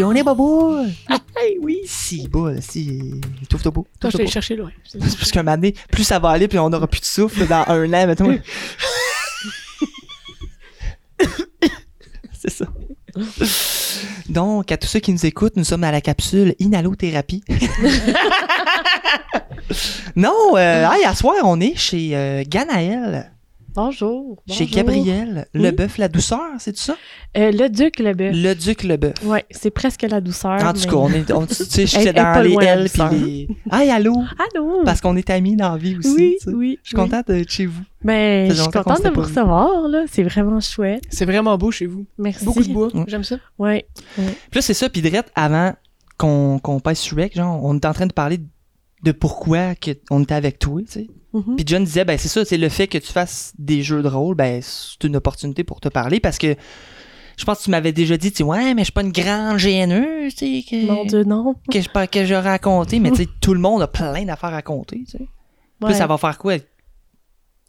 Johnny Bobo! Hey, oui. Si, bas, si. Touffe-toi pas. Toi, je touffe-toi t'ai pas. cherché loin. Parce qu'un moment donné, plus ça va aller, plus on aura plus de souffle dans un an, mettons. C'est ça. Donc, à tous ceux qui nous écoutent, nous sommes à la capsule Inhalothérapie. non, euh, hey, à soir, on est chez euh, Ganaël, Bonjour. chez bonjour. Gabriel, le Oui. bœuf la douceur, c'est ça? Euh, le duc, le bœuf. Le duc le bœuf. Ouais, c'est presque la douceur. En tout cas, on est, on- tu sais, elle est dans les L puis les. Hey, allô! Allô? Parce qu'on est amis dans la vie aussi. oui, tu sais. oui. Je suis contente d'être chez vous. Mais Ça je suis contente de vous recevoir, là. C'est vraiment chouette. C'est vraiment beau chez vous. Merci. Beaucoup de bois. J'aime ça. Ouais. Puis là, c'est ça. Puis direct, avant qu'on qu'on passe sur Rec, genre, on était en train de parler de pourquoi que on était avec toi, tu sais. Mhm. Puis John disait, ben c'est ça, c'est le fait que tu fasses des jeux de rôle, ben c'est une opportunité pour te parler parce que je pense que tu m'avais déjà dit, tu sais, ouais, mais je suis pas une grande gêneuse, tu sais, que, Mon Dieu, non. que je pas que je raconté, mais tu sais, tout le monde a plein d'affaires à raconter, tu sais. Puis ça va faire quoi?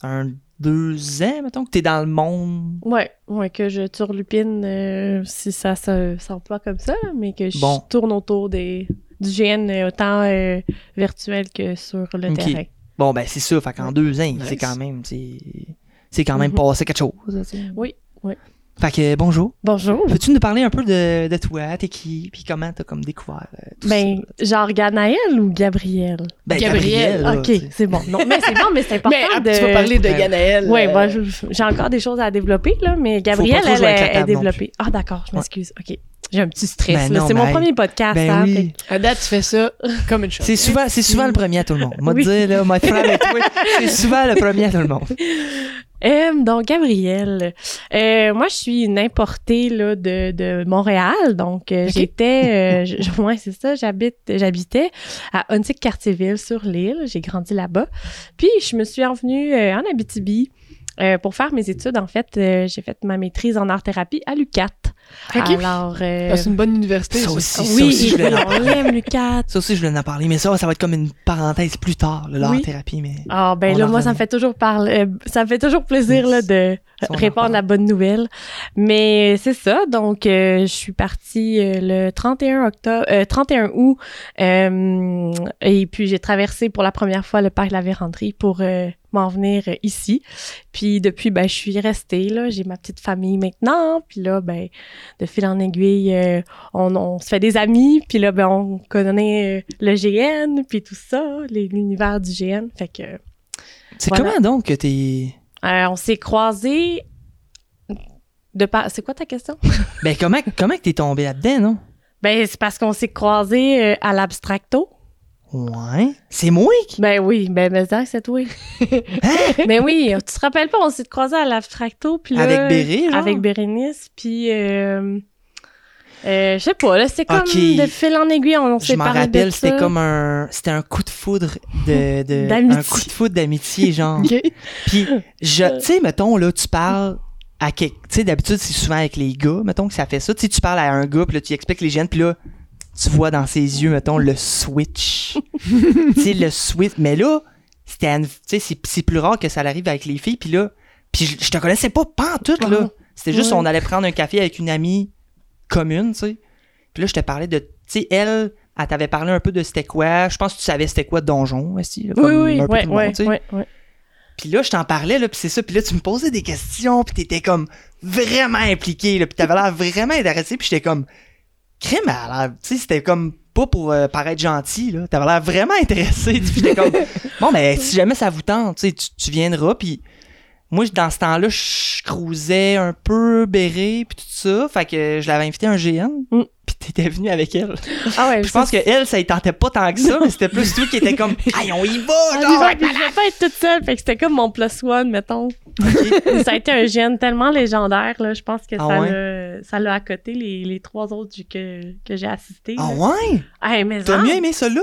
Un, deux ans, mettons, que t'es dans le monde? Ouais, ouais, que je turlupine, euh, si ça se- s'emploie comme ça, mais que je Bon. tourne autour des, du GN euh, autant euh, virtuel que sur le terrain. Bon, ben c'est ça, fait qu'en deux ans, Nice. c'est quand même, c'est quand même Mhm. passé quelque chose, tu sais. Oui, oui. Fait que bonjour. Bonjour. Peux-tu nous parler un peu de, de toi, t'es qui, puis comment t'as comme découvert euh, tout Ben, ça? genre Ganaël ou Gabriel? Ben, Gabriel, là, ok, c'est bon. Non, mais c'est bon, mais c'est important Mais ah, de... tu vas parler de. Ganaël. Ouais, euh, je- j'ai encore des choses à développer, là, mais Gabrielle, trop elle, est- développée. Ah, d'accord, je Ouais. m'excuse. OK. J'ai un petit stress. Ben là. non, c'est mon premier podcast. Ben hein, oui. fait À date, tu fais ça comme une chose. C'est souvent, c'est souvent le premier à tout le monde. Moi, Oui. te dire, là, moi, c'est souvent le premier à tout le monde. Euh, donc, Gabrielle, euh, moi, je suis une importée là, de, de Montréal. Donc, euh, Ok. j'étais... Euh, ouais, c'est ça. J'habite, j'habitais à Huntsic-Cartierville, sur l'île. J'ai grandi là-bas. Puis, je me suis envenue euh, en Abitibi pour faire mes études. En fait, j'ai fait ma maîtrise en art-thérapie à l'UQAT. Alors... euh, Ah, c'est une bonne université. Ça aussi. Ça oui, aussi, je voulais en on l'aime, l'UQAT. Ça aussi, je voulais en parler, mais ça, ça va être comme une parenthèse plus tard, le Oui. l'art-thérapie, mais... Ah ben là moi ça me fait toujours parler euh, ça me fait toujours plaisir là de répondre reparle. la bonne nouvelle. Mais c'est ça donc euh, je suis partie euh, le 31 octobre euh, 31 août euh, et puis j'ai traversé pour la première fois le parc de la Vérandrie pour euh, m'en venir ici. Puis depuis ben je suis restée là, j'ai ma petite famille maintenant, puis là ben de fil en aiguille euh, on, on se fait des amis, puis là ben on connaît euh, le GN puis tout ça, l'univers du GN, fait que C'est Voilà. comment donc que t'es... euh, on s'est croisés de par... C'est quoi ta question? Ben, comment, comment que t'es tombé là-dedans, non? Ben, c'est parce qu'on s'est croisés euh, à l'abstracto. Ouais. C'est moi qui... Ben oui, ben, mais ça, c'est toi. Hein? ben oui, tu te rappelles pas, on s'est croisés à l'abstracto, puis là... Avec Béré, genre? Avec Bérénice, puis... Euh, euh, je sais pas, là, c'était comme de fil en aiguille, on, on Je s'est m'en parlé de rappelle, ça. c'était comme un... C'était un coup de foudre de... Un coup de foudre d'amitié, genre. Puis, je, tu sais, mettons, là, tu parles à tu sais, d'habitude, c'est souvent avec les gars, mettons que ça fait ça. Tu sais, tu parles à un gars, puis là, tu expliques les gènes, puis là, tu vois dans ses yeux, mettons, le switch. tu sais, le switch. Mais là, c'était, c'est, plus rare que ça arrive avec les filles, puis là, puis je, je te connaissais pas pantoute, là. C'était juste, Ouais. on allait prendre un café avec une amie commune, tu sais. Puis là, je te parlais de, tu sais, elle, elle t'avait parlé un peu de c'était quoi. Je pense que tu savais c'était quoi Donjon, aussi. là, Oui, comme oui, un peu ouais, tout le monde, ouais, tu sais. ouais, ouais. Puis là, je t'en parlais, là, puis c'est ça. Puis là, tu me posais des questions, puis t'étais comme vraiment impliqué, là, puis t'avais l'air vraiment intéressé, puis j'étais comme... Crème, elle Tu sais, c'était comme pas pour euh, paraître gentil, là. T'avais l'air vraiment intéressé. Puis j'étais comme... Bon, ben, si jamais ça vous tente, tu- tu viendras, puis... Moi, dans ce temps-là, je cruisais un peu béré, puis tout ça. Fait que je l'avais invité à un GN, Mm. puis t'étais venu avec elle. Ah ouais, je pense que elle, ça y tentait pas tant que ça, mais c'était plus toi qui étais comme... Aïe, on y va, genre! je vais pas être toute seule, fait que c'était comme mon plus one, mettons. Ça a été un gène tellement légendaire, là. Je pense que Ah ça ouais? l'a ça l'a accoté les, les trois autres que, que j'ai assistés. Ah là. ouais? Hey, mais T'as mieux aimé ça là?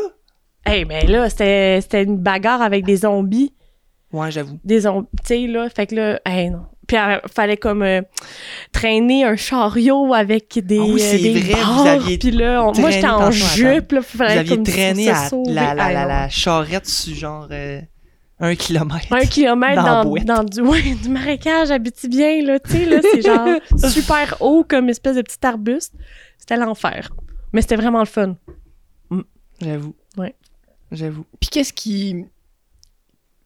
Hey, mais là, c'était c'était une bagarre avec des zombies. Ouais, j'avoue. Des zombies, tu sais, là. Fait que là, hey, non. Puis il fallait comme euh, traîner un chariot avec des, Ah oui, c'est euh, des vrai, barres, vous aviez Puis là, on- moi, j'étais en jupe, là. Vous Fallait aviez comme traîné à la, la, Hey, la, la charrette sur genre euh, un kilomètre. un kilomètre Dans dans, dans du, ouais, du marécage bien là, tu sais, là, c'est genre super haut comme espèce de petit arbuste. C'était l'enfer. Mais c'était vraiment le fun. J'avoue. Ouais. J'avoue. Puis qu'est-ce qui.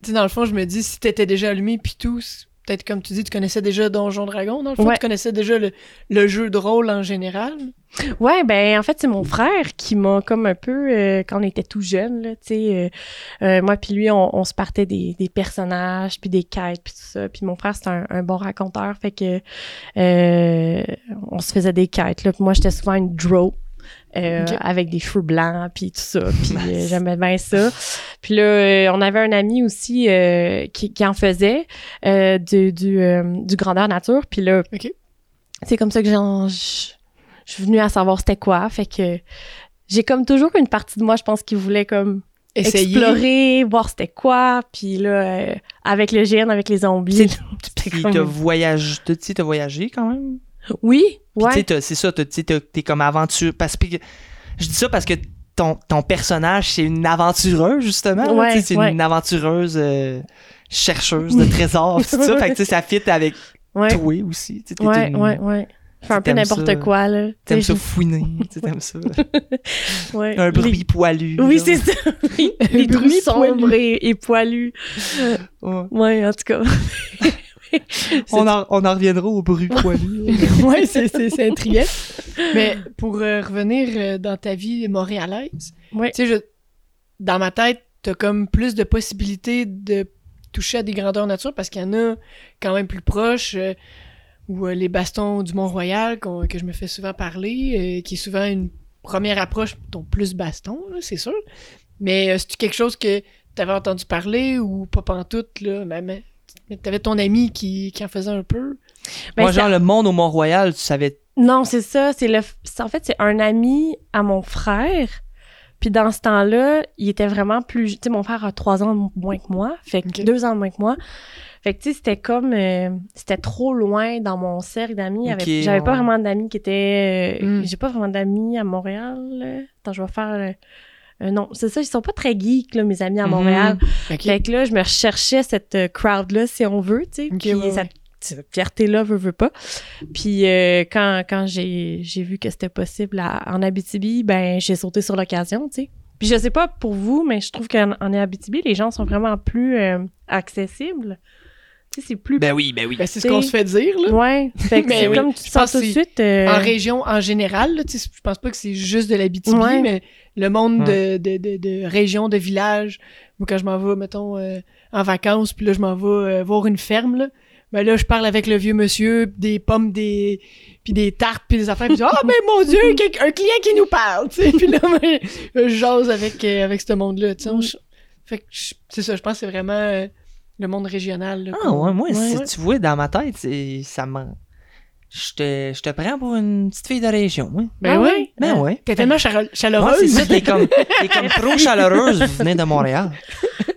Tu sais, dans le fond, je me dis, si t'étais déjà allumé, puis tout, c'est- peut-être comme tu dis, tu connaissais déjà Donjon Dragon, dans le fond, Ouais. tu connaissais déjà le, le jeu de rôle en général. Ouais, ben en fait, c'est mon frère qui m'a comme un peu, euh, quand on était tout jeune, là, tu sais, euh, euh, moi puis lui, on, on se partait des, des personnages, puis des quêtes, puis tout ça. Puis mon frère, c'était un, un bon raconteur, fait que on se faisait des quêtes, là. Puis moi, j'étais souvent une draw. Euh, avec des cheveux blancs puis tout ça puis euh, j'aimais bien ça. Puis là euh, on avait un ami aussi qui, qui en faisait du du, du grandeur nature puis là c'est comme ça que j'en je suis venue à savoir c'était quoi. Fait que j'ai comme toujours une partie de moi je pense qui voulait comme Essayer. explorer voir c'était quoi. Puis là avec le GN avec les zombies. Puis comme- voyagé, t'as voyagé quand même? Oui Puis tu sais, ouais c'est ça, tu t'es comme aventure. Parce que je dis ça parce que ton, ton personnage, c'est une aventureuse, justement. Ouais, c'est ouais. une aventureuse euh, chercheuse de trésors, tout ça. Fait que tu sais, ça fit avec ouais toi aussi. Ouais une- ouais ouais fais un peu n'importe quoi là T'aimes ça fouiner, t'aimes ça. ouais. Un Les- bruit poilu. oui c'est ça oui les bruit bruits sombres et, et poilus Ouais. ouais en tout cas On, en, on en reviendra au bruit poilu. ouais, c'est, c'est, c'est intriguant. Mais pour euh, revenir euh, dans ta vie montréalaise, Ouais. tu sais, je- dans ma tête, t'as comme plus de possibilités de toucher à des grandeurs nature parce qu'il y en a quand même plus proches, euh, ou euh, les bastons du Mont-Royal que je me fais souvent parler, euh, qui est souvent une première approche, ton plus baston, c'est sûr. Mais euh, c'est quelque chose que t'avais entendu parler ou pas pantoute, là, même... T'avais ton ami qui, qui en faisait un peu. Ben, Moi, genre, le monde au Mont-Royal, tu savais. Non, c'est ça. C'est le. c'est- En fait, c'est un ami à mon frère. Puis dans ce temps-là, il était vraiment plus. Tu sais, mon frère a trois ans moins que moi. Fait que deux ans moins que moi. Fait que tu sais, c'était comme. euh, c'était trop loin dans mon cercle d'amis. J'avais pas vraiment d'amis qui étaient. euh, Mm. J'ai pas vraiment d'amis à Montréal. là. Attends, je vais faire. euh, euh, non, c'est ça, ils sont pas très geeks, là, mes amis à Mhm. Montréal. Ok. Fait que là, je me recherchais cette euh, crowd-là, si on veut, tu sais. Puis ouais, cette, ouais. fierté-là, veut, veut pas. Puis euh, quand, quand j'ai, j'ai vu que c'était possible à- en Abitibi, ben j'ai sauté sur l'occasion, tu sais. Puis je sais pas pour vous, mais je trouve qu'en en Abitibi, les gens sont vraiment plus euh, accessibles. Tu sais, c'est plus... Ben oui, ben oui. Ben, c'est ce qu'on se fait dire, là. Ouais, fait que Mais c'est oui, comme tu sens tout de suite... euh, En région, en général, là, tu sais, je pense pas que c'est juste de l'Abitibi, Ouais. mais le monde de, de, de, de région, de village, ou quand je m'en vais, mettons, euh, en vacances, puis là, je m'en vais euh, voir une ferme, là, ben là, je parle avec le vieux monsieur, des pommes, des puis des tartes, puis des affaires, puis je dis « Ah, ben mon Dieu, un client qui nous parle! » tu sais, Puis là, moi, je jase avec, euh, avec ce monde-là, tu sais. Mm. Fait que c'est ça, je pense que c'est vraiment le monde régional. là, Ah ouais, moi, Ouais. si tu vois, dans ma tête, ça me... Je te, je te prends pour une petite fille de région, oui. Ben Ah ouais? Ben ouais. T'es tellement chale- Ouais, chaleureuse. c'est ça, t'es comme, t'es comme trop chaleureuse, vous venez de Montréal.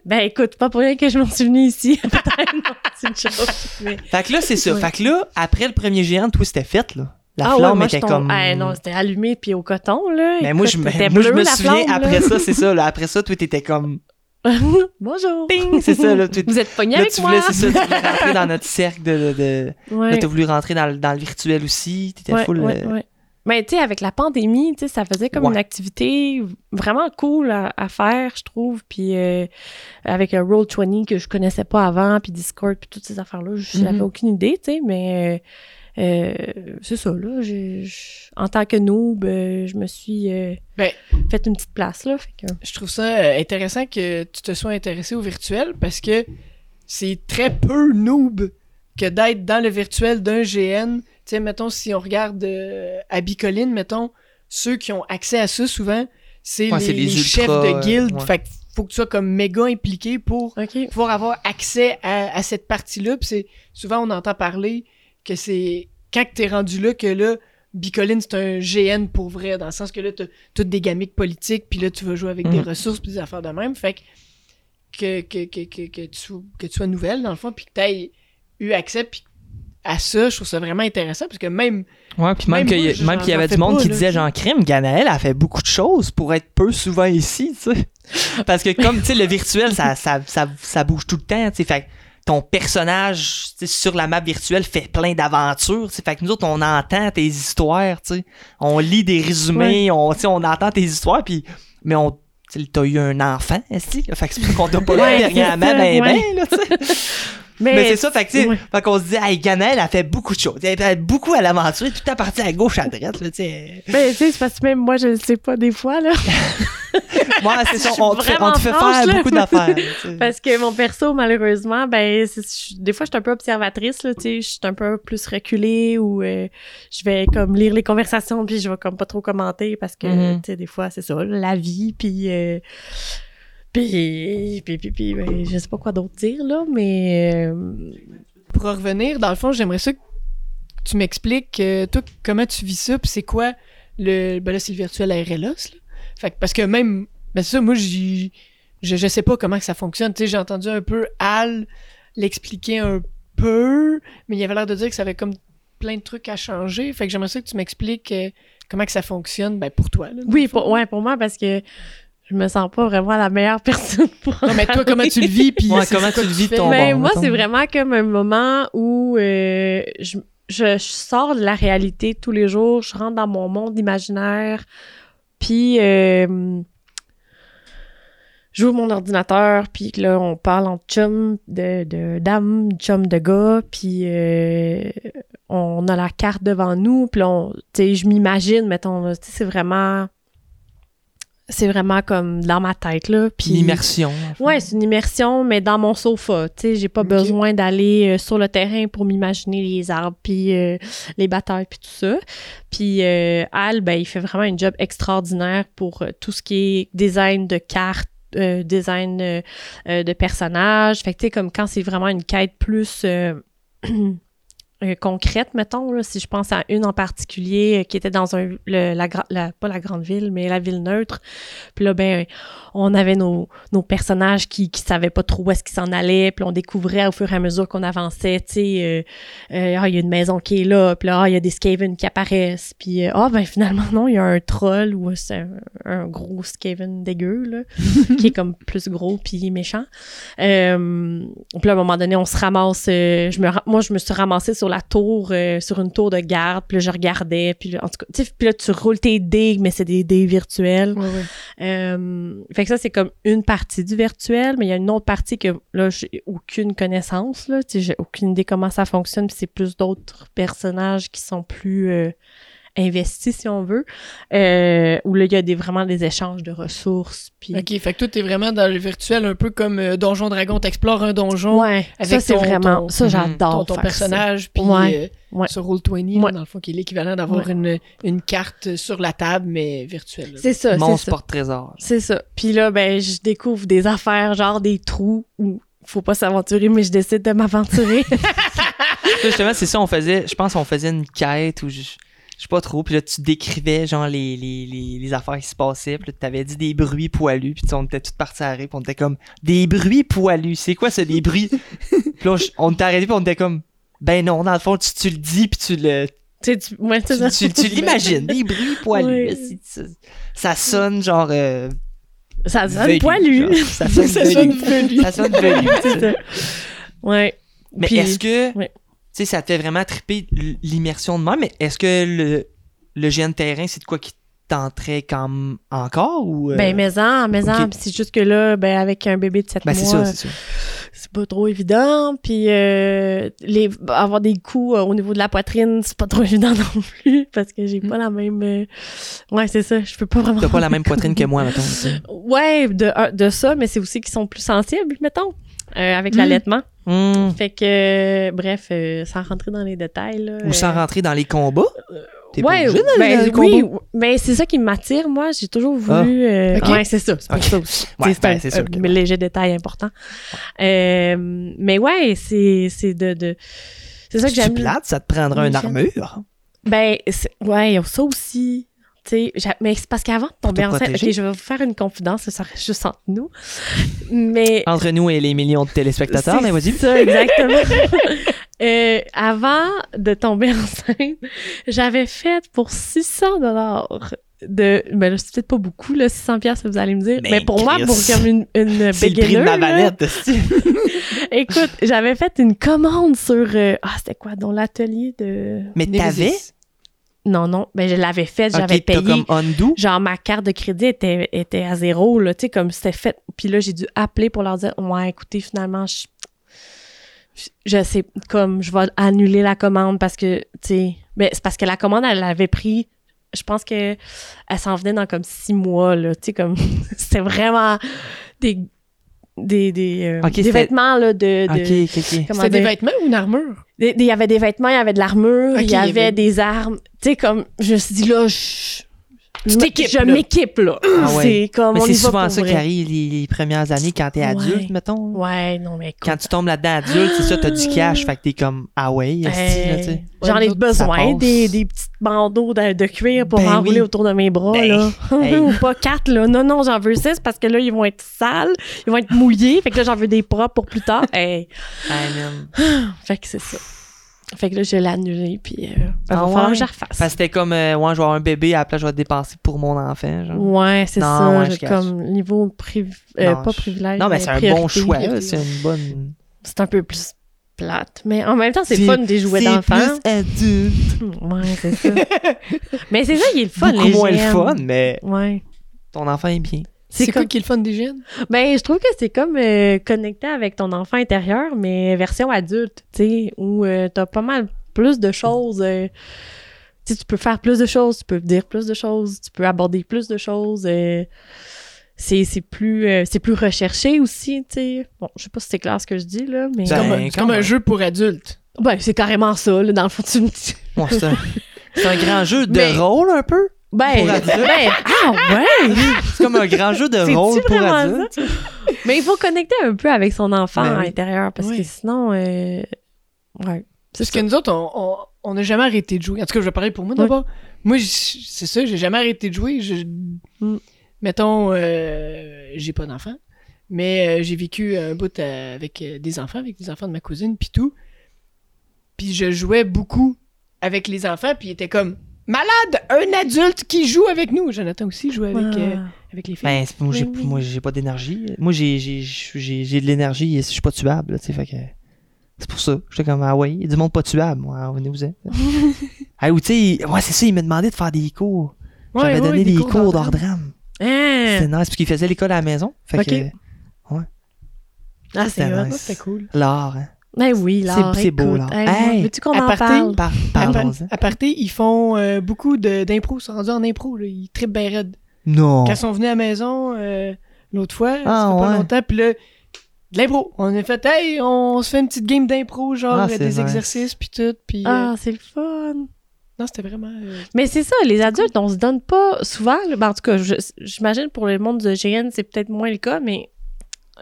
Ben écoute, pas pour rien que je m'en suis venue ici. Peut-être, non, c'est une chose. Mais... Fait que là, c'est ça. Ouais. Fait que là, après le premier géant, toi, c'était fait, là. La ah ouais, flamme moi, était comme... Ah, non, c'était allumé puis au coton, là. Mais moi, je me, moi, je bleu, me souviens, flamme, après ça, c'est ça, là. Après ça, toi, t'étais comme... Bonjour. C'est ça, là. tu- Vous êtes pognés Là, avec tu moi. voulais, c'est ça, tu voulais rentrer dans notre cercle de... de, de- Ouais. Là, t'as voulu rentrer dans, le- dans le virtuel aussi. T'étais ouais, full... ouais, euh, ouais. Mais tu sais, avec la pandémie, tu sais, ça faisait comme une activité vraiment cool à, à faire, je trouve. Puis euh, avec un Roll20 que je connaissais pas avant, puis Discord, puis toutes ces affaires-là, je n'avais Mhm. aucune idée, tu sais. Mais euh, euh, c'est ça, là. je- en tant que noob, euh, je me suis euh, Ben, fait une petite place, là. Fait que... je trouve ça euh, intéressant que tu te sois intéressé au virtuel parce que c'est très peu noob que d'être dans le virtuel d'un GN. Tu sais, mettons, si on regarde euh, à Bicoline, mettons, ceux qui ont accès à ça souvent, c'est Ouais, les, c'est les les ultras, chefs de guild. ouais. Fait que faut que tu sois comme méga impliqué pour pouvoir avoir accès à, à cette partie-là. Puis c'est souvent on entend parler que c'est quand que t'es rendu là que là Bicoline c'est un GN pour vrai dans le sens que là t'as toutes des gamiques politiques puis là tu vas jouer avec des Mhm. ressources puis des affaires de même. Fait que que, que, que, que, tu, que tu sois nouvelle dans le fond puis que t'aies eu accès puis à ça, je trouve ça vraiment intéressant parce que même Ouais, puis même Même qu'il y, qu'il y avait du monde pas, qui là, disait genre crime, Ganaël a fait beaucoup de choses pour être peu souvent ici, tu sais. Parce que comme tu sais le virtuel ça, ça, ça, ça bouge tout le temps, tu sais fait ton personnage sur la map virtuelle fait plein d'aventures. Fait que nous autres, on entend tes histoires, tu sais. On lit des résumés, on, tu sais, on entend tes histoires, puis mais on t'as eu un enfant, est-ce que Fait que c'est pour ça qu'on t'a pas Ouais, vu dernièrement, ça, ben, ouais. ben, là, tu sais. Mais, c'est ça, fait que, ouais. fait qu'on se dit, hey, Ganel, elle fait beaucoup de choses. Elle fait beaucoup à l'aventure, tout à partir à gauche, à droite, là, tu sais. Ben, tu sais, c'est parce que même moi, je le sais pas des fois, là. Moi, c'est ça, on te fait, on te fait vraiment faire là. beaucoup d'affaires. tu sais. Parce que mon perso, malheureusement, ben, des fois, je suis un peu observatrice, là, tu sais, je suis un peu plus reculée ou euh, je vais comme lire les conversations puis je vais comme pas trop commenter parce que, Mhm. tu sais, des fois, c'est ça, la vie, puis... euh, puis, puis, puis, puis, ben, je sais pas quoi d'autre dire, là, mais... euh, Pour revenir, dans le fond, j'aimerais ça que tu m'expliques, euh, toi, comment tu vis ça, puis c'est quoi le. Ben là, c'est le virtuel RLOS, là. Fait que, parce que même. Ben, c'est ça, moi, j'y- je, je sais pas comment que ça fonctionne. Tu sais, j'ai entendu un peu Al l'expliquer un peu, mais il avait l'air de dire que ça avait comme plein de trucs à changer. Fait que j'aimerais ça que tu m'expliques euh, comment que ça fonctionne, ben, pour toi, là. oui, pour, ouais, pour moi, parce que je me sens pas vraiment la meilleure personne pour Non, mais toi, comment tu le vis, puis Ouais, comment tu le vis, ton- Ben, bon, moi, c'est vraiment comme un moment où euh, je, je, je sors de la réalité tous les jours, je rentre dans mon monde imaginaire, puis euh, j'ouvre mon ordinateur, puis là, on parle en chum de, de dame, chum de gars, puis euh, on a la carte devant nous, puis on- tu sais, je m'imagine, mettons, tu sais, c'est vraiment... C'est vraiment comme dans ma tête, là. Puis L'immersion. Ouais, c'est une immersion, mais dans mon sofa. Tu sais, j'ai pas besoin d'aller euh, sur le terrain pour m'imaginer les arbres, puis euh, les batailles, puis tout ça. Puis euh, Al, ben, il fait vraiment un job extraordinaire pour tout ce qui est design de cartes, euh, design de personnages. Fait que, tu sais, comme quand c'est vraiment une quête plus... euh, euh, concrète, mettons, là, si je pense à une en particulier euh, qui était dans un, le- la, la- pas la grande ville, mais la ville neutre. Puis là, ben, on avait nos, nos personnages qui, qui savaient pas trop où est-ce qu'ils s'en allaient, puis on découvrait au fur et à mesure qu'on avançait, tu sais, euh, euh, ah, il y a une maison qui est là, puis là, ah, il y a des Skaven qui apparaissent, puis ah, ben finalement, non, il y a un troll ou c'est un, un gros Skaven dégueu, là, qui est comme plus gros puis méchant. Puis là, à un moment donné, on se ramasse, je me, moi, je me suis ramassée sur la tour, euh, sur une tour de garde, puis là, je regardais, puis là, en tout cas, puis là, tu roules tes dés, mais c'est des dés virtuels. Euh, fait que ça, c'est comme une partie du virtuel, mais il y a une autre partie que là, j'ai aucune connaissance, là. Tu sais, j'ai aucune idée comment ça fonctionne, puis c'est plus d'autres personnages qui sont plus euh, investis, si on veut. Euh, où là, il y a des, vraiment des échanges de ressources, puis... Ok, fait que toi, t'es vraiment dans le virtuel, un peu comme euh, Donjon Dragon. T'explores un donjon, Ouais, avec ça, c'est ton- vraiment... ton- ça, Mhm. j'adore ton, ton personnage, puis Ouais, euh, ouais. sur Roll20, Ouais. dans le fond, qui est l'équivalent d'avoir Ouais. une, une carte sur la table, mais virtuelle. ça. C'est ça, c'est Mon ça. sport trésor. C'est ça. Puis là, ben, je découvre des affaires, genre des trous où faut pas s'aventurer, mais je décide de m'aventurer. Justement, c'est ça, on faisait, je pense qu'on faisait une quête ou je, je sais pas trop, puis là, tu décrivais, genre, les, les, les, les affaires qui se passaient, puis là, t'avais dit des bruits poilus, puis on était tous partis à rire, puis on était comme, des bruits poilus, c'est quoi ça, des bruits? puis là, on t'a arrêté, puis on était comme, ben non, dans le fond, tu, tu le dis, puis tu le, tu tu, ouais, tu, tu, tu l'imagines, des bruits poilus. Ça, ça sonne, genre, euh, Ça sonne velu, poilu. genre. Ça sonne Ça sonne velu. Ça sonne velu. Ouais. Mais Puis- est-ce que, ouais. Tu sais, ça te fait vraiment triper l'immersion de moi, mais est-ce que le, le de terrain, c'est de quoi qui tenterait comme encore ou. euh, Ben, mais-en, mais-en. ok. Puis c'est juste que là, ben, avec un bébé de 7 ben, c'est mois, c'est pas trop évident. Puis euh, les, avoir des coups euh, au niveau de la poitrine, c'est pas trop évident non plus, parce que j'ai pas la même... euh, Ouais, c'est ça, je peux pas vraiment... T'as pas la même poitrine que moi, mettons. Ouais, de, de ça, mais c'est aussi qu'ils sont plus sensibles, mettons, avec Mm. l'allaitement. Hmm. Fait que, euh, bref, euh, sans rentrer dans les détails, là... Ou sans euh, rentrer dans les combats? T'es pas ouais, obligé d'aller ben, dans les oui, combats. mais c'est ça qui m'attire, moi. J'ai toujours voulu... euh, Ok. Ouais, c'est ça, c'est pour Ok. ça aussi. Ouais, c'est ben, un- que- léger détail important. Euh, mais ouais, c'est c'est de... de c'est ça que j'aime. plate, ça te prendrait une armure. Ben, c'est- ouais, ça aussi. Tu sais, j'a- mais c'est parce qu'avant de tomber te enceinte, je vais vous faire une confidence, ça reste juste entre nous. Mais Entre nous et les millions de téléspectateurs, mais vas-y. ça, exactement. Euh, avant de tomber enceinte, j'avais fait pour 600 dollars de ben là, c'est peut-être pas beaucoup là 600 pièces vous allez me dire Ben, mais pour moi pour comme une, une C'est le prix de ma valette, écoute j'avais fait une commande sur euh, ah c'était quoi dans l'atelier de Mais t'avais? Non non ben je l'avais fait j'avais payé comme undo? genre ma carte de crédit était, était à zéro là tu sais comme c'était fait puis là j'ai dû appeler pour leur dire ouais écoutez finalement je je sais comme je vais annuler la commande parce que tu sais ben c'est parce que la commande elle avait pris je pense que elle s'en venait dans comme six mois là tu sais comme c'était vraiment des des des, euh, des vêtements là de, de Ok, ok, ok. comment C'était des vêtements ou une armure? Il y avait des vêtements, il y avait de l'armure, il y avait- des armes. Tu sais, comme, je me suis dit, là, je, Tu je t'équipes, je là. m'équipe, là. Ah ouais. C'est comme, Mais on c'est souvent ça vrai. qui arrive les, les premières années quand t'es Ouais. adulte, mettons. Ouais, non, mais écoute. Quand tu tombes là-dedans adulte, c'est ça, t'as du cash, fait que t'es comme, ah ouais, sais. J'en ai besoin, des, des petites bandeaux de, de cuir pour Ben enrouler oui. autour de mes bras, Ben, là. hey. Ou pas quatre, là. Non, non, j'en veux six parce que là, ils vont être sales, ils vont être mouillés. Fait que là, j'en veux des propres pour plus tard. Hey. Fait que c'est ça. Fait que là, je l'ai annulé, puis euh, Ah va falloir ouais? que je refasse. Parce que c'était comme, euh, ouais, je vais avoir un bébé, à la place, je vais dépenser pour mon enfant, genre. Ouais, c'est ça. ouais, cache. comme niveau priv... euh, Non, pas je- privilège. Non, mais mais c'est un bon choix, c'est une bonne... C'est un peu plus plate. Mais en même temps, c'est C'est- fun des jouets c'est d'enfants. plus adulte. Ouais, c'est ça. mais c'est ça qui est le fun, Beaucoup les moins le GM. fun, mais Ouais. ton enfant est bien. C'est comme- quoi qui est le fun des jeunes? Ben, je trouve que c'est comme euh, connecté avec ton enfant intérieur, mais version adulte, tu sais, où euh, t'as pas mal plus de choses. euh, tu sais, tu peux faire plus de choses, tu peux dire plus de choses, tu peux aborder plus de choses. euh, c'est c'est plus euh, c'est plus recherché aussi, tu sais. Bon, je sais pas si c'est clair ce que je dis là, mais Ben, Comme c'est quand comme un jeu pour adultes. ben c'est carrément ça là, dans le fond tu me dis. Ouais, c'est un, grand jeu de Mais- rôle, un peu. Ben, ben ah ouais. C'est comme un grand jeu de rôle pour adultes. Mais il faut connecter un peu avec son enfant Ben à oui. l'intérieur parce que sinon euh, ouais. C'est Parce ça. que nous autres, on- on on n'a jamais arrêté de jouer. En tout cas, je vais parler pour moi Ouais. d'abord. Moi, c'est ça, j'ai jamais arrêté de jouer. Je- Mm. Mettons, euh, j'ai pas d'enfants, mais euh, j'ai vécu un bout euh, avec des enfants, avec des enfants de ma cousine, puis tout. Puis je jouais beaucoup avec les enfants, puis il était comme malade, un adulte qui joue avec nous. Jonathan aussi jouait avec, euh, Ah. avec les filles. Ben, c'est- moi, j'ai, Oui, oui. moi, j'ai pas d'énergie. Moi, j'ai, j'ai, j'ai, j'ai de l'énergie et je suis pas tuable, là, tu sais, fait que... C'est pour ça. J'étais comme, ah ouais, il y a du monde pas tuable, moi, venez-vous-en. ah, ou tu sais, ouais, c'est ça, il m'a demandé de faire des cours. Ouais, J'avais ouais, donné des des cours d'ordre drame. Hein? C'était nice, parce qu'il faisait l'école à la maison. Fait Ok. que, Ah, c'est c'était nice. C'était cool. l'art, hein. Ben oui, là. C'est- beau, là. Hey, Veux-tu qu'on en parle? Par, À, parté, ils font euh, beaucoup de- d'impro. Ils sont rendus en impro. Là. Ils trippent bien raide. Non. Quand ils sont venus à la maison euh, l'autre fois, Ah, ça fait pas longtemps, puis là, de l'impro. On a fait, hey, on se fait une petite game d'impro, genre Ah, euh, des nice. exercices, puis tout. Puis, euh, Ah, c'est le fun. non, c'était vraiment. euh, Mais c'est ça, les adultes, on se donne pas souvent. là, ben, en tout cas, j'imagine pour le monde de GN, c'est peut-être moins le cas, mais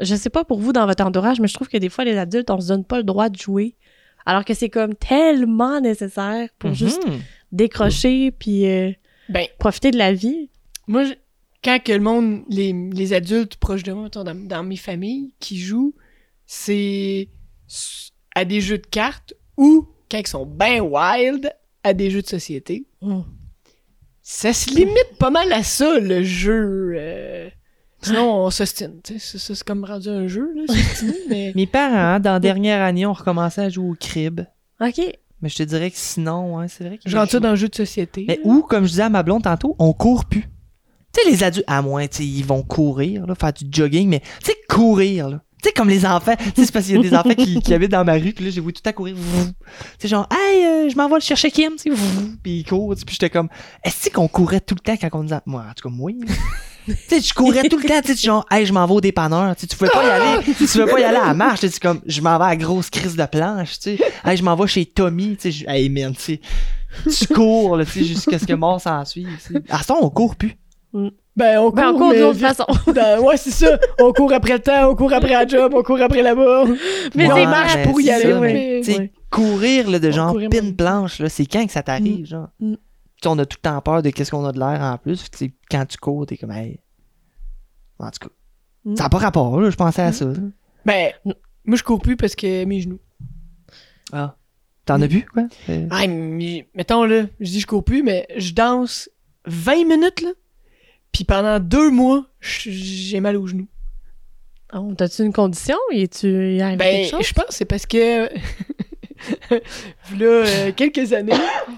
je sais pas pour vous dans votre entourage, mais je trouve que des fois, les adultes, on se donne pas le droit de jouer. Alors que c'est comme tellement nécessaire pour Mhm. juste décrocher puis euh, Ben, profiter de la vie. moi, je- quand que le monde, les, les adultes proches de moi, dans, dans mes familles, qui jouent, c'est à des jeux de cartes ou, quand ils sont ben wild, à des jeux de société. Mm. Ça se limite pas mal à ça, le jeu. euh, Sinon, on s'ostine. c'est comme rendu un jeu, là, mais... Mes parents, hein, dans la dernière année, ont recommencé à jouer au crib. OK. Mais je te dirais que sinon, ouais, c'est vrai que. Je rentre dans le jeu de société. Mais ou, comme je disais à ma blonde tantôt, on court plus. Tu sais, les adultes, à moins, tu ils vont courir, là, faire du jogging, mais tu sais, courir, là. Tu sais, comme les enfants. Tu sais, c'est parce qu'il y a des enfants qui, qui habitent dans ma rue, puis là, j'ai vu tout à courir. Tu sais, genre, hey, euh, je m'en vais le chercher Kim, tu sais, puis ils courent, puis j'étais comme, est-ce qu'on courait tout le temps quand on disait, moi, en tout cas, moi. Tu sais, je courais tout le temps, tu sais, genre, hey, je m'en vais au dépanneur, tu sais, tu pouvais pas y aller, tu pouvais pas y aller à la marche, tu sais, comme, je m'en vais à la grosse crise de planche, tu sais, hey, je m'en vais chez Tommy, tu sais, je- hey, man, tu sais, tu cours, là, tu sais, jusqu'à ce que mort s'en suive, tu sais. À ça, on court plus. Ben, on court, Ben, on court mais d'une autre vite. façon. Dans- ouais, c'est ça. On court après le temps, on court après la job, on court après là-bas. Mais on c'est- marche mais pour y aller. ça, mais, mais- tu sais, ouais. courir, là, de On genre, courait pin même. planche, là, c'est quand que ça t'arrive, genre? Mm. On a tout le temps peur de qu'est-ce qu'on a de l'air en plus, quand tu cours, t'es comme, hey. En tout cas. Mm. Ça n'a pas rapport, là, je pensais à ça, là. Ben, moi, je cours plus parce que mes genoux. Ah. T'en as vu, quoi? Euh, Ah, mais, mettons, là, je dis je cours plus, mais je danse 20 minutes, là. Puis pendant deux mois, j'ai mal au genou. Oh, T'as-tu une condition? Y tu Ben, quelque chose? je pense que c'est parce que. là, euh, quelques années,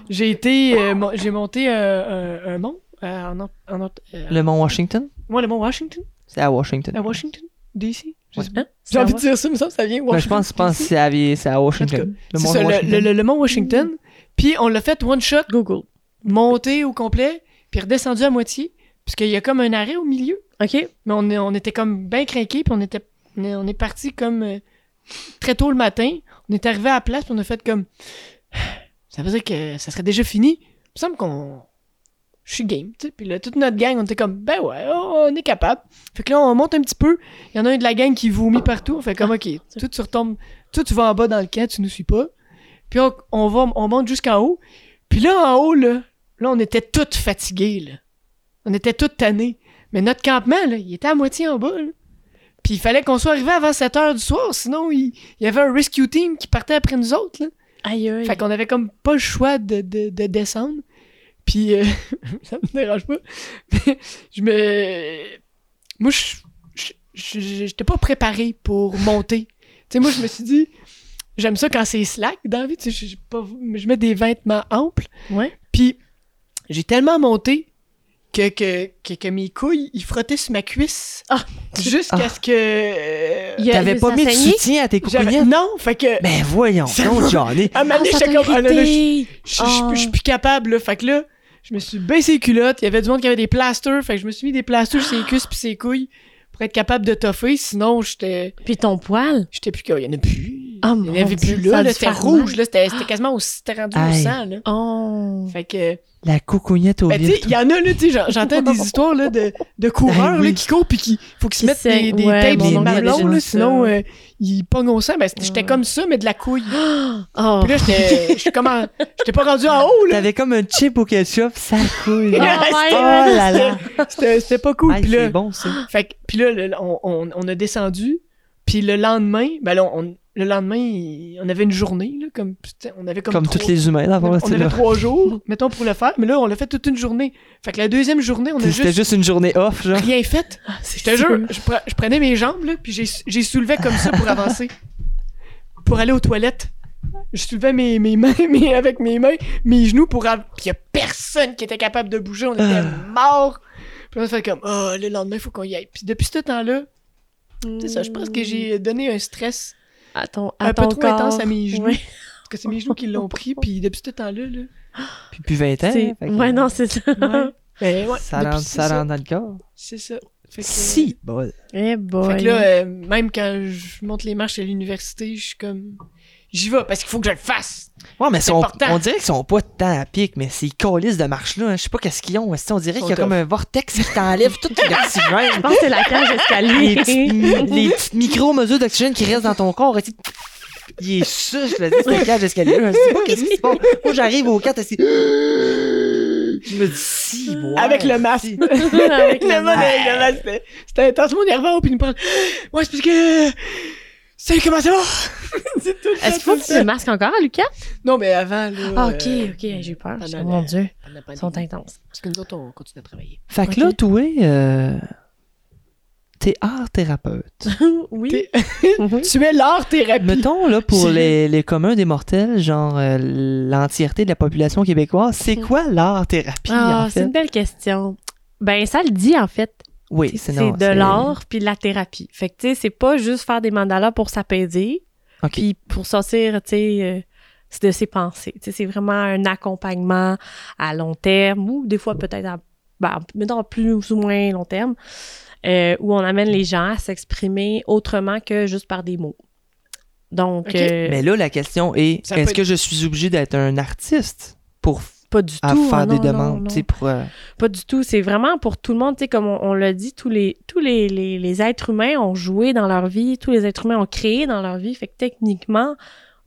j'ai été. euh, mon- j'ai monté euh, un, un mont. euh, en, Ont- en, Ont- euh, Le Mont Washington? ouais, le mont Washington. C'est à Washington. À Washington, D.C. Je sais pas. Hein? J'ai envie de dire ça, mais ça, ça vient. Ben, je pense, je pense que c'est à, c'est à Washington. Le C'est Mont ça, le, Washington. le- le- le mont Washington. Puis on l'a fait one shot, Google. monté au complet, puis redescendu à moitié. Parce qu'il y a comme un arrêt au milieu. OK. Mais on, est- on était comme bien craqués, puis on était on est, on est parti comme euh, très tôt le matin. On est arrivé à la place, puis on a fait comme ça veut dire que ça serait déjà fini. Il me semble qu'on je suis game, tu sais. Puis là, toute notre gang, on était comme ben ouais, on est capable. Fait que là, on monte un petit peu. Il y en a un de la gang qui vomit partout. On fait comme ok, toi tu retombes, toi tu vas en bas dans le camp, tu nous suis pas. Puis on, on va, on monte jusqu'en haut. Puis là, en haut, là, là, on était toutes fatigués, là. On était toutes tannés. Mais notre campement, là, il était à moitié en bas, là. Puis il fallait qu'on soit arrivé avant 7 heures du soir, sinon il, il y avait un rescue team qui partait après nous autres, là. Aïe, aïe. Fait qu'on avait comme pas le choix de, de, de descendre. Puis euh, ça me dérange pas. Mais je me. Moi, J'étais pas préparé pour monter. Tu sais, moi, je me suis dit, j'aime ça quand c'est slack dans la vie. Tu sais, je mets des vêtements amples. Ouais. Puis j'ai tellement monté que, que, que, que mes couilles, ils frottaient sur ma cuisse. Ah. Jusqu'à Ah. ce que. euh, T'avais pas mis de soutien à tes coucougnettes? Non, fait que. Ben voyons va. Johnny. À un moment Ah, donné, ça j'étais t'a comme. ah, là, là, je- Oh. suis plus capable, là. Fait que là, je me suis baissé les culottes. Il y avait du monde qui avait des plasters. Fait que je me suis mis des plasters sur ses cuisses puis ses couilles pour être capable de toffer. Sinon, j'étais. Puis ton poil? J'étais plus. Il y en a plus. Oh, il y en mon avait Dieu, plus là. là, C'était rouge. mal. Là, c'était quasiment au, c'était rendu au sang, là. Oh. Fait que. La coucougnette au Ben, il y en a, là, tu sais, j'en- j'entends des histoires, là, de, de coureurs, Ben oui. là, qui courent puis qui, faut qu'ils se mettent des, des Ouais, tapes déjà là, sinon, euh, ils pognent au sang. Ben, j'étais Ouais. comme ça, mais de la couille. Oh. Puis là, j'étais, j'étais comme en- j'étais pas rendu en haut, là. T'avais comme un chip au ketchup, ça couille. Oh, oh là là. C'était, c'était pas cool. Puis là, c'est bon ça. Fait que, puis là, on, on, on a descendu. Puis le lendemain, ben là, on, le lendemain, il- on avait une journée, là, comme, putain, on avait comme Comme trois- tous les humains, là, on avait, on avait là. trois jours, mettons, pour le faire. Mais là, on l'a fait toute une journée. Fait que la deuxième journée, on a C'était juste juste une journée off, genre. rien fait. Je te jure, je, pre- je prenais mes jambes, là, puis j'ai, soulevé comme ça pour avancer. Pour aller aux toilettes. Je soulevais mes, mes mains, mes, avec mes mains, mes genoux pour... av- Puis y a personne qui était capable de bouger, on était Ah. morts. Puis on a fait comme, oh, le lendemain, faut qu'on y aille. Puis depuis ce temps-là, c'est ça, je pense que j'ai donné un stress À ton, un à peu ton trop corps. intense à mes genoux. Ouais. Parce que c'est mes genoux qui l'ont pris, puis depuis ce temps-là, là... Puis depuis 20 ans. Que- Ouais, non, c'est ça. Ouais. Ben ouais, Ça rentre, ça ça. rentre dans le corps. C'est ça. Fait que, Si, bol. Eh boy. Fait que là, euh, même quand je monte les marches à l'université, je suis comme. J'y vais parce qu'il faut que je le fasse. Ouais, mais C'est sont- important. on dirait qu'ils sont pas tant à pic, mais ces colis de marche-là, hein, je sais pas qu'est-ce qu'ils ont. On dirait qu'il y a tough. comme un vortex qui t'enlève tout Je l'oxygène. pense que c'est la cage les, d'escalier. les petites micro-mesures d'oxygène qui restent dans ton corps. tu Il est ça, je le dis, c'est une cage d'escalier. Je sais pas qu'est-ce qui se passe. Moi, j'arrive au 4 assis. Je me dis, si, ouais, Avec le masque. si. Avec le le monde avec le masque, c'était- C'était intense. Mon nerveux, puis il me parle. Ouais, c'est parce que. Salut, comment ça va? c'est tout Est-ce qu'il faut que tu le masques encore, Lucas? Non, mais avant, là. Ah, ok, euh, ok, j'ai eu peur. pendant Oh, la- Mon Dieu, pendant la ils sont intenses. Parce que nous autres, on continue à travailler. Fait que Ok. là, toi, euh, t'es art thérapeute. oui. T'es- Oui. Tu es l'art thérapie. Mettons, là, pour C'est- les, les communs des mortels, genre euh, l'entièreté de la population québécoise, c'est quoi l'art thérapie, Ah, en c'est fait? une belle question. Ben, ça le dit, en fait. Oui, C'est de l'art puis de la thérapie. Fait que, tu sais, c'est pas juste faire des mandalas pour s'apaiser, Ok. puis pour sortir, tu sais, euh, de ses pensées. Tu sais, c'est vraiment un accompagnement à long terme ou des fois peut-être à, ben, mettons, plus ou moins long terme, euh, où on amène les gens à s'exprimer autrement que juste par des mots. Donc, euh, Mais là, la question est, peut est-ce être- que je suis obligé d'être un artiste pour pas du à tout. faire ah, des non, demandes, non. tu sais, pour... euh, Pas du tout. C'est vraiment pour tout le monde. Tu sais, comme on, on l'a dit, tous les, tous les, les, les êtres humains ont joué dans leur vie, tous les êtres humains ont créé dans leur vie. Fait que techniquement,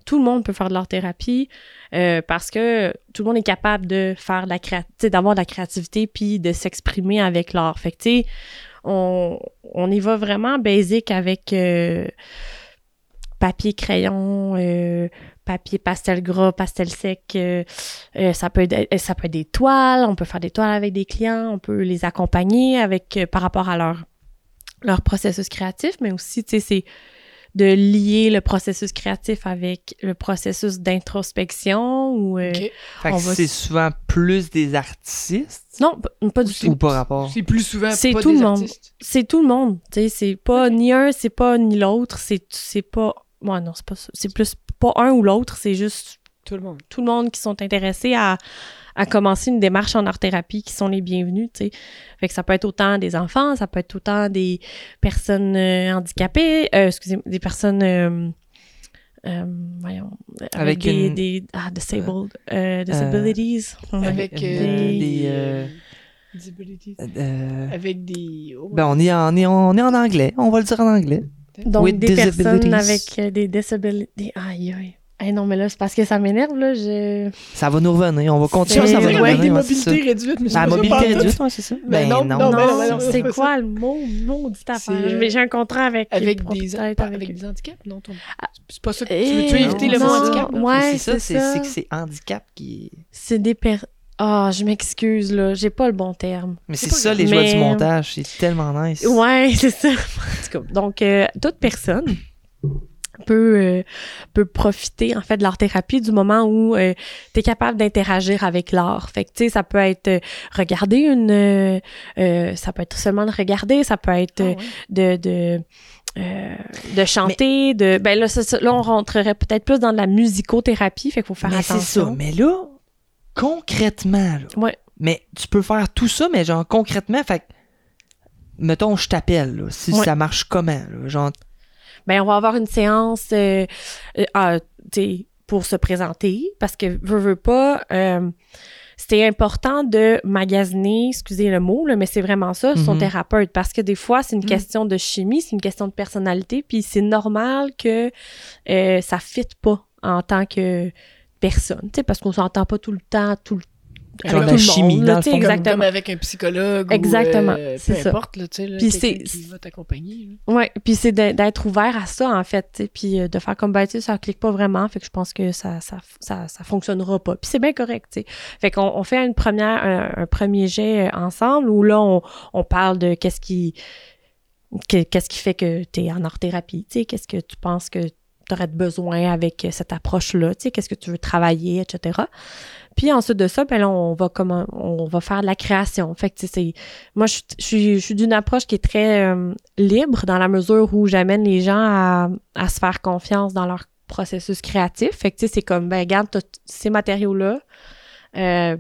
tout le monde peut faire de l'art thérapie euh, parce que tout le monde est capable de faire de la créa- tu sais, d'avoir de la créativité puis de s'exprimer avec l'art. Fait que, tu sais, on, on y va vraiment basic avec euh, papier, crayon, euh, papier pastel gras, pastel sec. euh, euh, ça peut être, euh, ça peut être des toiles. On peut faire des toiles avec des clients. On peut les accompagner avec euh, par rapport à leur leur processus créatif, mais aussi, tu sais, c'est de lier le processus créatif avec le processus d'introspection ou euh, On va c'est souvent plus des artistes? Non, pas du tout. ou pas rapport? C'est plus souvent C'est tout des le monde. C'est tout le monde, tu sais, c'est pas ni un, c'est pas ni l'autre, c'est c'est pas ouais non, c'est pas ça. C'est plus pas un ou l'autre, c'est juste Tout le monde. tout le monde qui sont intéressés à, à commencer une démarche en art-thérapie qui sont les bienvenus, tu sais. Fait que ça peut être autant des enfants, ça peut être autant des personnes euh, handicapées, euh, excusez des personnes, euh, euh, voyons, avec, Avec des, une- des- ah, disabled, euh, disabilities. Avec des, euh, disabilities. Euh, Avec des. oh, ben, on est, en, on, est, en- on est en anglais. On va le dire en anglais. Donc, with des personnes avec euh, des disabilities. Aïe, aïe. Eh non, mais là, c'est parce que ça m'énerve, là. Je... Ça va nous revenir. On va continuer, ça va ouais, revenir. des ouais, mobilités réduites, mais La mobilité réduite, ouais, c'est ça? Ben non, non, non, ben non, ben non, c'est c'est quoi le mot? Maudite affaire. J'ai- un contrat avec... Avec des, avec- avec des handicaps? Non, ton... Ah. c'est pas ça que tu Eh, veux, tu veux éviter le non, mot handicap? non? Ouais, c'est ça, c'est que c'est handicap qui. C'est des per... Ah, je m'excuse, là. J'ai pas le bon terme. Mais C'est c'est ça, les joies du Mais- montage. C'est tellement nice. Ouais, c'est ça. En tout cas, donc, euh, toute personne peut, euh, peut profiter, en fait, de l'art-thérapie du moment où tu es capable d'interagir avec l'art. Fait que, tu sais, ça peut être euh, regarder une... euh, euh, ça peut être seulement de regarder, ça peut être Ah euh, ouais. de... de euh, de chanter, de ben là, ça- ça- là on rentrerait peut-être plus dans de la musicothérapie, fait qu'il faut faire mais c'est attention. ça. Mais là, concrètement, là. Ouais. Mais tu peux faire tout ça, mais genre concrètement, fait que, mettons, je t'appelle, là, si Ouais. ça marche comment, là, genre, ben on va avoir une séance euh, euh, ah, pour se présenter parce que veux, veux pas euh, c'était important de magasiner, excusez le mot, là, mais c'est vraiment ça, son Mhm. thérapeute. Parce que des fois, c'est une Mhm. question de chimie, c'est une question de personnalité, puis c'est normal que ça fitte pas en tant que personne, tu sais, parce qu'on s'entend pas tout le temps, tout le avec la chimie, monde, dans le fond. Exactement. Comme avec un psychologue Exactement, ou euh, peu ça. importe, là, tu sais, là, Puis quelqu'un c'est- qui va t'accompagner. Ouais, puis c'est d'être ouvert à ça en fait, tu sais, puis euh, de faire comme ben tu sais ça clique pas vraiment, fait que je pense que ça ça ça, ça fonctionnera pas. Puis c'est bien correct, tu sais. Fait qu'on on fait une première un, un premier jet euh, ensemble où là on, on parle de qu'est-ce qui que- qu'est-ce qui fait que tu es en art thérapie, tu sais, qu'est-ce que tu penses que tu aurais besoin avec euh, cette approche-là, tu sais, qu'est-ce que tu veux travailler, etc. Puis ensuite de ça, ben là, on va comment on va faire de la création. Fait que tu sais, moi je, suis- je suis je suis d'une approche qui est très euh, libre dans la mesure où j'amène les gens à, à se faire confiance dans leur processus créatif. Fait que tu sais, c'est comme ben t- ces matériaux là. Euh,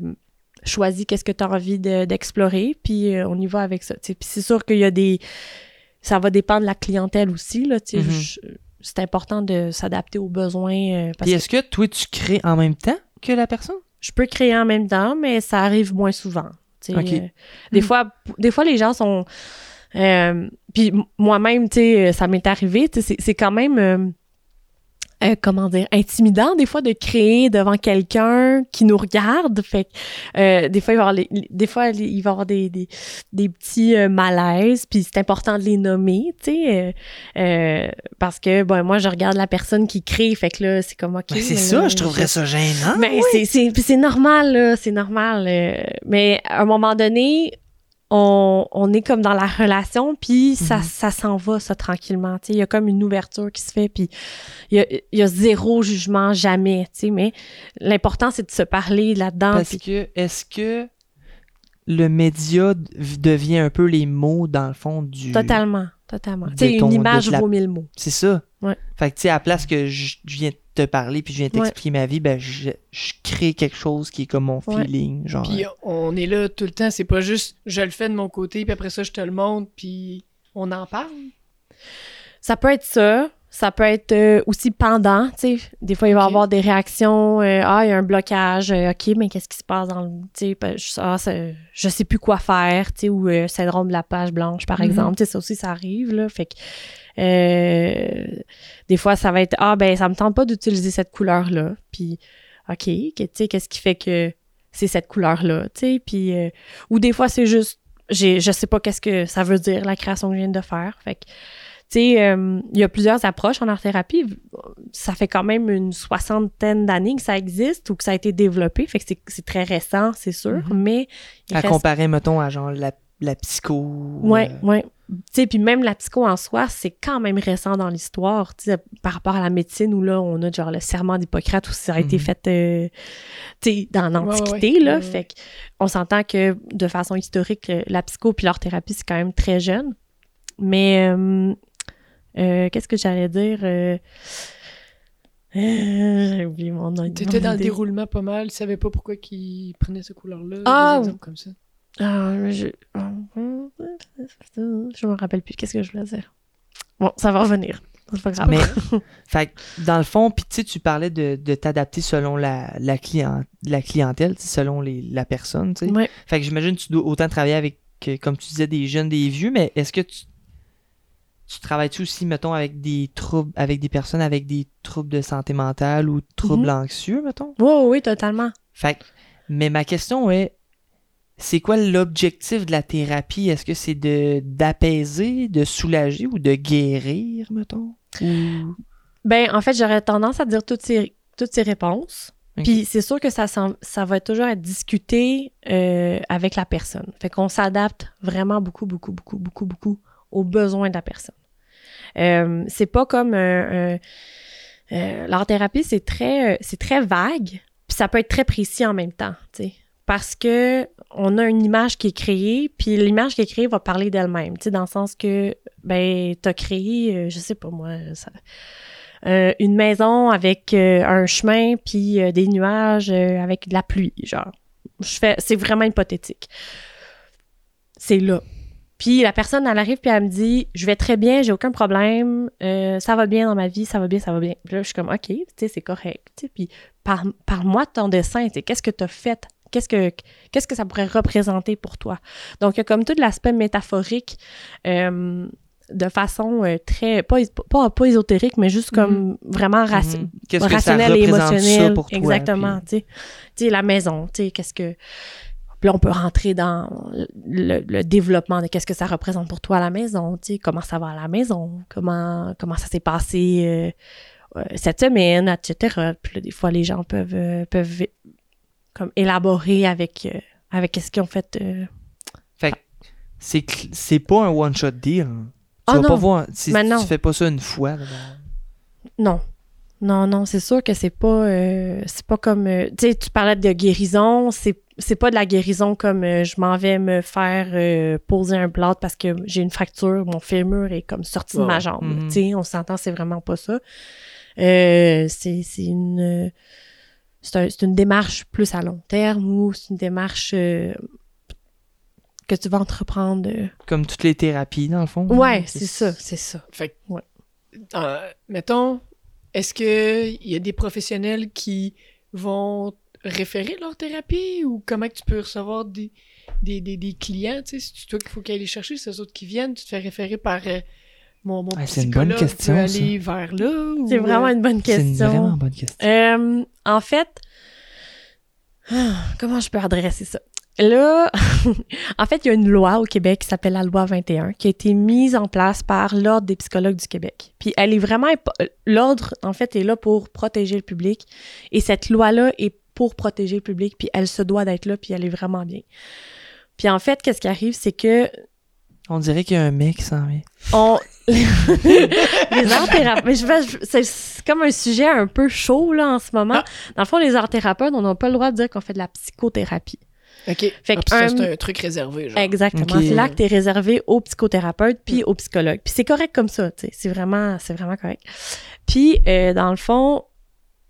choisis qu'est-ce que tu as envie de- d'explorer, puis euh, on y va avec ça. Puis c'est sûr qu'il y a des... Ça va dépendre de la clientèle aussi, là. Mhm. Je- C'est important de s'adapter aux besoins. euh, parce est-ce que toi, tu crées en même temps que la personne? je peux créer en même temps, mais ça arrive moins souvent. Euh, des, fois, des fois, les gens sont... euh, puis moi-même, tu sais, ça m'est arrivé, c'est quand même... euh, comment dire, intimidant des fois de créer devant quelqu'un qui nous regarde. Fait que, euh, des fois, il va y avoir, les- des fois, il va y avoir des, des, des petits euh, malaises, puis c'est important de les nommer, tu sais, euh, euh, parce que, bon, moi, je regarde la personne qui crée, fait que là, c'est comme, OK. Ben, c'est ça, je trouverais ça gênant. mais c'est- c'est puis c'est normal, là, c'est normal. euh, mais à un moment donné, on, on est comme dans la relation, puis ça, Mhm. ça s'en va, ça, tranquillement. tu sais. Il y a comme une ouverture qui se fait, puis il y a, il y a zéro jugement, jamais. tu sais. Mais l'important, c'est de se parler là-dedans. Parce que, est-ce que le média devient un peu les mots, dans le fond, du... Totalement, totalement. de Tu sais, ton- une image la- vaut mille mots. C'est ça. Ouais. Fait que, tu sais, à la place que je, je viens de te parler puis je viens de t'expliquer ma vie, ben, je, je crée quelque chose qui est comme mon Ouais. feeling, genre... Puis on est là tout le temps, c'est pas juste je le fais de mon côté, puis après ça je te le montre, puis on en parle. Ça peut être ça. Ça peut être euh, aussi pendant, tu sais. Des fois, il va y avoir des réactions. euh, ah, il y a un blocage. euh, OK, mais qu'est-ce qui se passe dans le... Tu sais, ben, je, ah, je sais plus quoi faire, tu sais, ou syndrome de la page blanche, par Mhm. exemple. Tu sais, ça aussi, ça arrive, là. Fait que... des fois, ça va être... Ah, ben, ça me tente pas d'utiliser cette couleur-là. Puis, OK, tu sais, qu'est-ce qui fait que c'est cette couleur-là, tu sais. Puis... ou des fois, c'est juste... J'ai, je sais pas qu'est-ce que ça veut dire, la création que je viens de faire. Fait que sais, euh, il y a plusieurs approches en art-thérapie. Ça fait quand même une soixantaine d'années que ça existe ou que ça a été développé. Fait que c'est- c'est très récent, c'est sûr, Mhm. mais il À reste- comparer, mettons, à genre la, la psycho. Ouais, euh, ouais. Tu sais, puis même la psycho en soi, c'est quand même récent dans l'histoire, tu sais, par rapport à la médecine où là, on a genre le serment d'Hippocrate où ça a été Mhm. fait, euh, tu sais, dans l'Antiquité, ouais. là. Ouais. Fait qu'on s'entend que de façon historique, euh, la psycho puis l'art-thérapie, c'est quand même très jeune. Mais, euh, euh, qu'est-ce que j'allais dire? Euh, euh, J'ai oublié mon nom. T'étais dans le déroulement pas mal, tu savais pas pourquoi qu'ils prenaient ce couleur-là. Ah, des exemples comme ça. Ah, mais je... je me rappelle plus. Qu'est-ce que je voulais dire? Bon, ça va revenir. C'est pas grave. Mais, fait que, dans le fond, puis tu sais, tu parlais de, de t'adapter selon la, la, client, la clientèle, selon les, la personne, tu sais. Ouais. Fait que j'imagine que tu dois autant travailler avec, comme tu disais, des jeunes, des vieux, mais est-ce que tu, tu travailles-tu aussi, mettons, avec des troubles, avec des personnes avec des troubles de santé mentale ou troubles Mhm. anxieux, mettons? Oui, oui, oui, totalement. Fait mais ma question est, c'est quoi l'objectif de la thérapie? Est-ce que c'est de d'apaiser, de soulager ou de guérir, mettons? Ou... Ben, en fait, j'aurais tendance à dire toutes ces, toutes ces réponses. Puis c'est sûr que ça, ça va toujours être discuté euh, avec la personne. Fait qu'on s'adapte vraiment beaucoup, beaucoup, beaucoup, beaucoup, beaucoup aux besoins de la personne. Euh, c'est pas comme euh, euh, euh, l'art-thérapie, c'est très, euh, c'est très vague, puis ça peut être très précis en même temps, tu sais. Parce que on a une image qui est créée, puis l'image qui est créée va parler d'elle-même, tu sais, dans le sens que, ben, t'as créé, je sais pas moi, ça, une maison avec un chemin puis des nuages avec de la pluie, genre. Je fais, c'est vraiment hypothétique. C'est là. Puis la personne, elle arrive puis elle me dit, je vais très bien, j'ai aucun problème, euh, ça va bien dans ma vie, ça va bien, ça va bien. Puis là, je suis comme, ok, tu sais, c'est correct. Puis par, parle-moi de ton dessin, tu sais, qu'est-ce que tu as fait? Qu'est-ce que, qu'est-ce que ça pourrait représenter pour toi? Donc, il y a comme tout l'aspect métaphorique euh, de façon euh, très, pas, pas, pas ésotérique, mais juste comme vraiment raci- Mhm. Qu'est-ce que ça rationnel et représente ça émotionnel. pour toi? Exactement, tu sais. Tu sais, la maison, tu sais, qu'est-ce que... Puis là, on peut rentrer dans le, le développement de qu'est-ce que ça représente pour toi à la maison, tu sais, comment ça va à la maison, comment, comment ça s'est passé euh, euh, cette semaine, etc. Puis là, des fois, les gens peuvent, euh, peuvent comme élaborer avec, euh, avec qu'est-ce qu'ils ont fait. Fait que c'est c'est pas un one-shot deal. Tu Ah vas non. pas voir. Si tu fais pas ça une fois. là, Non. Non, non, c'est sûr que c'est pas euh, c'est pas comme euh, tu sais tu parlais de guérison, c'est c'est pas de la guérison comme euh, je m'en vais me faire euh, poser un plâtre parce que j'ai une fracture, mon fémur est comme sorti de ma jambe. Mhm. Tu sais, on s'entend, c'est vraiment pas ça. Euh, c'est c'est une c'est un- c'est une démarche plus à long terme ou c'est une démarche euh, que tu vas entreprendre. euh. Comme toutes les thérapies, dans le fond. Ouais, c'est ça, c'est ça. Fait que, Ouais. euh, mettons, est-ce qu'il y a des professionnels qui vont référer leur thérapie ou comment que tu peux recevoir des, des, des, des clients? tu sais, C'est toi qu'il faut qu'ils aillent les chercher, c'est eux autres qui viennent, tu te fais référer par euh, mon, mon Ouais, c'est une bonne psychologue question, aller vers là? ou, C'est vraiment euh, une bonne C'est question. une vraiment bonne question. Euh, en fait, ah, comment je peux adresser ça? Là, en fait, il y a une loi au Québec qui s'appelle la loi 21 qui a été mise en place par l'Ordre des psychologues du Québec. Puis elle est vraiment... impo- L'Ordre, en fait, est là pour protéger le public. Et cette loi-là est pour protéger le public, puis elle se doit d'être là, puis elle est vraiment bien. Puis en fait, qu'est-ce qui arrive, c'est que On dirait qu'il y a un mec qui s'en vient. on les arts thérapeutes mais je vais- je- c'est c'est comme un sujet un peu chaud là en ce moment Ah. dans le fond les arts thérapeutes on n'a pas le droit de dire qu'on fait de la psychothérapie OK. Fait Ah, que puis ça, un- c'est un truc réservé, genre. exactement. C'est l'acte est réservé aux psychothérapeutes puis aux psychologues puis c'est correct comme ça tu sais. C'est vraiment c'est vraiment correct. Puis euh, dans le fond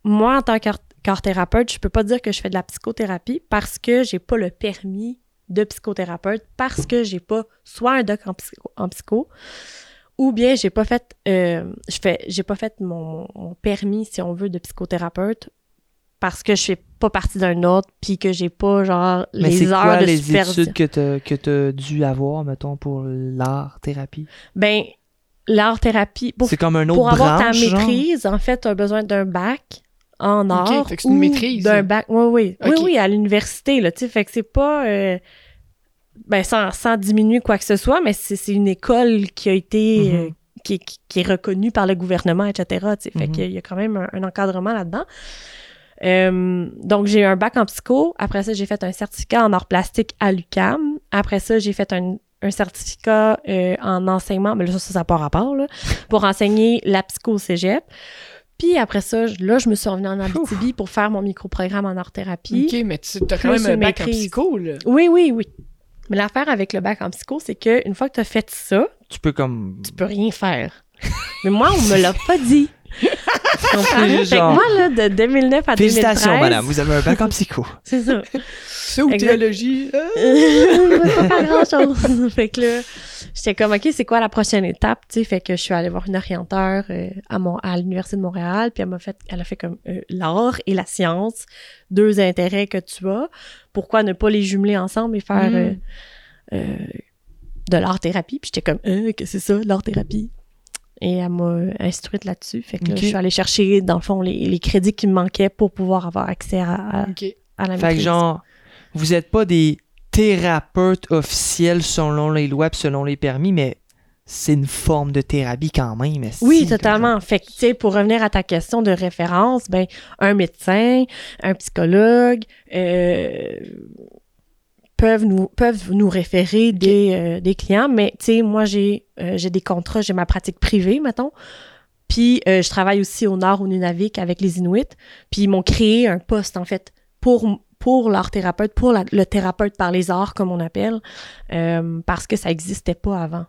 moi en tant qu'art qu'art thérapeute je peux pas dire que je fais de la psychothérapie parce que j'ai pas le permis de psychothérapeute parce que j'ai pas soit un doc en psycho, en psycho ou bien j'ai pas fait euh, je fais j'ai pas fait mon, mon permis si on veut de psychothérapeute parce que je fais pas partie d'un autre puis que j'ai pas genre Mais les c'est heures quoi de les supervision. études que t'as que t'as dû avoir, mettons, pour l'art-thérapie? Ben l'art thérapie pour, C'est comme un autre pour avoir ta genre? maîtrise en fait tu as besoin d'un bac en art une ou maîtrise, d'un là. bac oui oui oui oui à l'université là tu sais fait que c'est pas euh, ben sans, sans diminuer quoi que ce soit mais c'est c'est une école qui a été euh, qui, est- qui est reconnu par le gouvernement, etc. tu sais. Fait Mhm. qu'il y a quand même un, un encadrement là-dedans. Euh, donc, j'ai eu un bac en psycho. Après ça, j'ai fait un certificat en art plastique à l'UCAM. Après ça, j'ai fait un, un certificat euh, en enseignement, mais là, ça, ça n'a pas rapport, là, pour enseigner la psycho au cégep. Puis après ça, là, je me suis revenue en Abitibi pour faire mon microprogramme en art-thérapie. Ok, mais tu as quand même un bac en psycho, là. Oui, oui, oui. Mais l'affaire avec le bac en psycho, c'est que une fois que tu as fait ça, Tu peux comme. tu peux rien faire. Mais moi, on me l'a pas dit. C'est Fait que moi, là, de 2009 à 2013... Félicitations, madame, vous avez un bac en psycho. C'est ça. Ça ou théologie? euh, vais pas faire grand-chose. fait que là, j'étais comme, OK, c'est quoi la prochaine étape? Tu sais, fait que je suis allée voir une orienteur euh, à, mon, à l'Université de Montréal, puis elle m'a fait, elle a fait comme euh, l'art et la science, deux intérêts que tu as. Pourquoi ne pas les jumeler ensemble et faire Mm. euh, euh, de l'art-thérapie? Puis j'étais comme, euh, qu'est-ce que c'est ça, l'art-thérapie? Et elle m'a instruite là-dessus. Fait que là, je suis allée chercher, dans le fond, les, les crédits qui me manquaient pour pouvoir avoir accès à, à, la Fait que maîtrise. genre, vous êtes pas des thérapeutes officiels selon les lois pis selon les permis, mais c'est une forme de thérapie quand même. esti, Oui, totalement. Fait que, tu sais, pour revenir à ta question de référence, ben, un médecin, un psychologue, euh, peuvent nous, peuvent nous référer des, euh, des clients, mais, tu sais, moi, j'ai, euh, j'ai des contrats, j'ai ma pratique privée, mettons. Puis, euh, je travaille aussi au nord, au Nunavik, avec les Inuits. Puis, ils m'ont créé un poste, en fait, pour, pour leur thérapeute, pour la- le thérapeute par les arts, comme on appelle, parce que ça n'existait pas avant.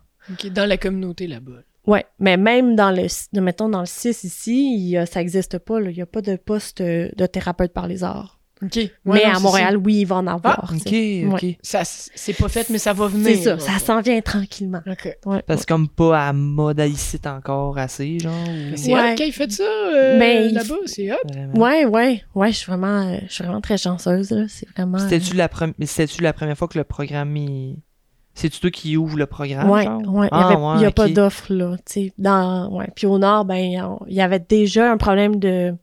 Dans la communauté là-bas. Ouais, mais même dans le, mettons, dans le 6 ici, il ça n'existe pas, là. Il n'y a pas de poste de thérapeute par les arts. Ok. Ouais, mais non, à Montréal, oui, il va en avoir. sais. Ok. Ouais. Ça, c'est pas fait, mais ça va venir. C'est ça, ça s'en vient tranquillement. Ok. Ouais, Parce que comme pas à mode ici encore assez, genre. ou- Mais c'est Ouais. hot qu'il fait ça euh, Ben, il là-bas, c'est hot. Vraiment. ouais, ouais, ouais, je suis vraiment, euh, je suis vraiment très chanceuse, là. C'est vraiment... euh, C'était-tu la, pre- c'était-tu la première fois que le programme il... C'est-tu toi qui ouvre le programme? Ouais, genre? ouais. Il Ah, n'y ouais, a pas d'offre, là. tu sais. Dans, ouais. Puis au nord, ben, il y a- il y avait déjà un problème de.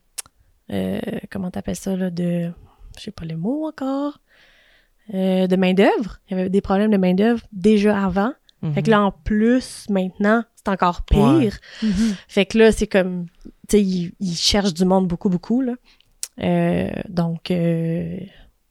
euh, comment t'appelles ça, là? De. Je sais pas le mot encore. euh, de main-d'œuvre. Il y avait des problèmes de main-d'œuvre déjà avant. Mhm. Fait que là, en plus, maintenant, c'est encore pire. Ouais. Mhm. Fait que là, c'est comme. Tu sais, ils, cherchent du monde beaucoup, beaucoup, là. Euh, donc, euh,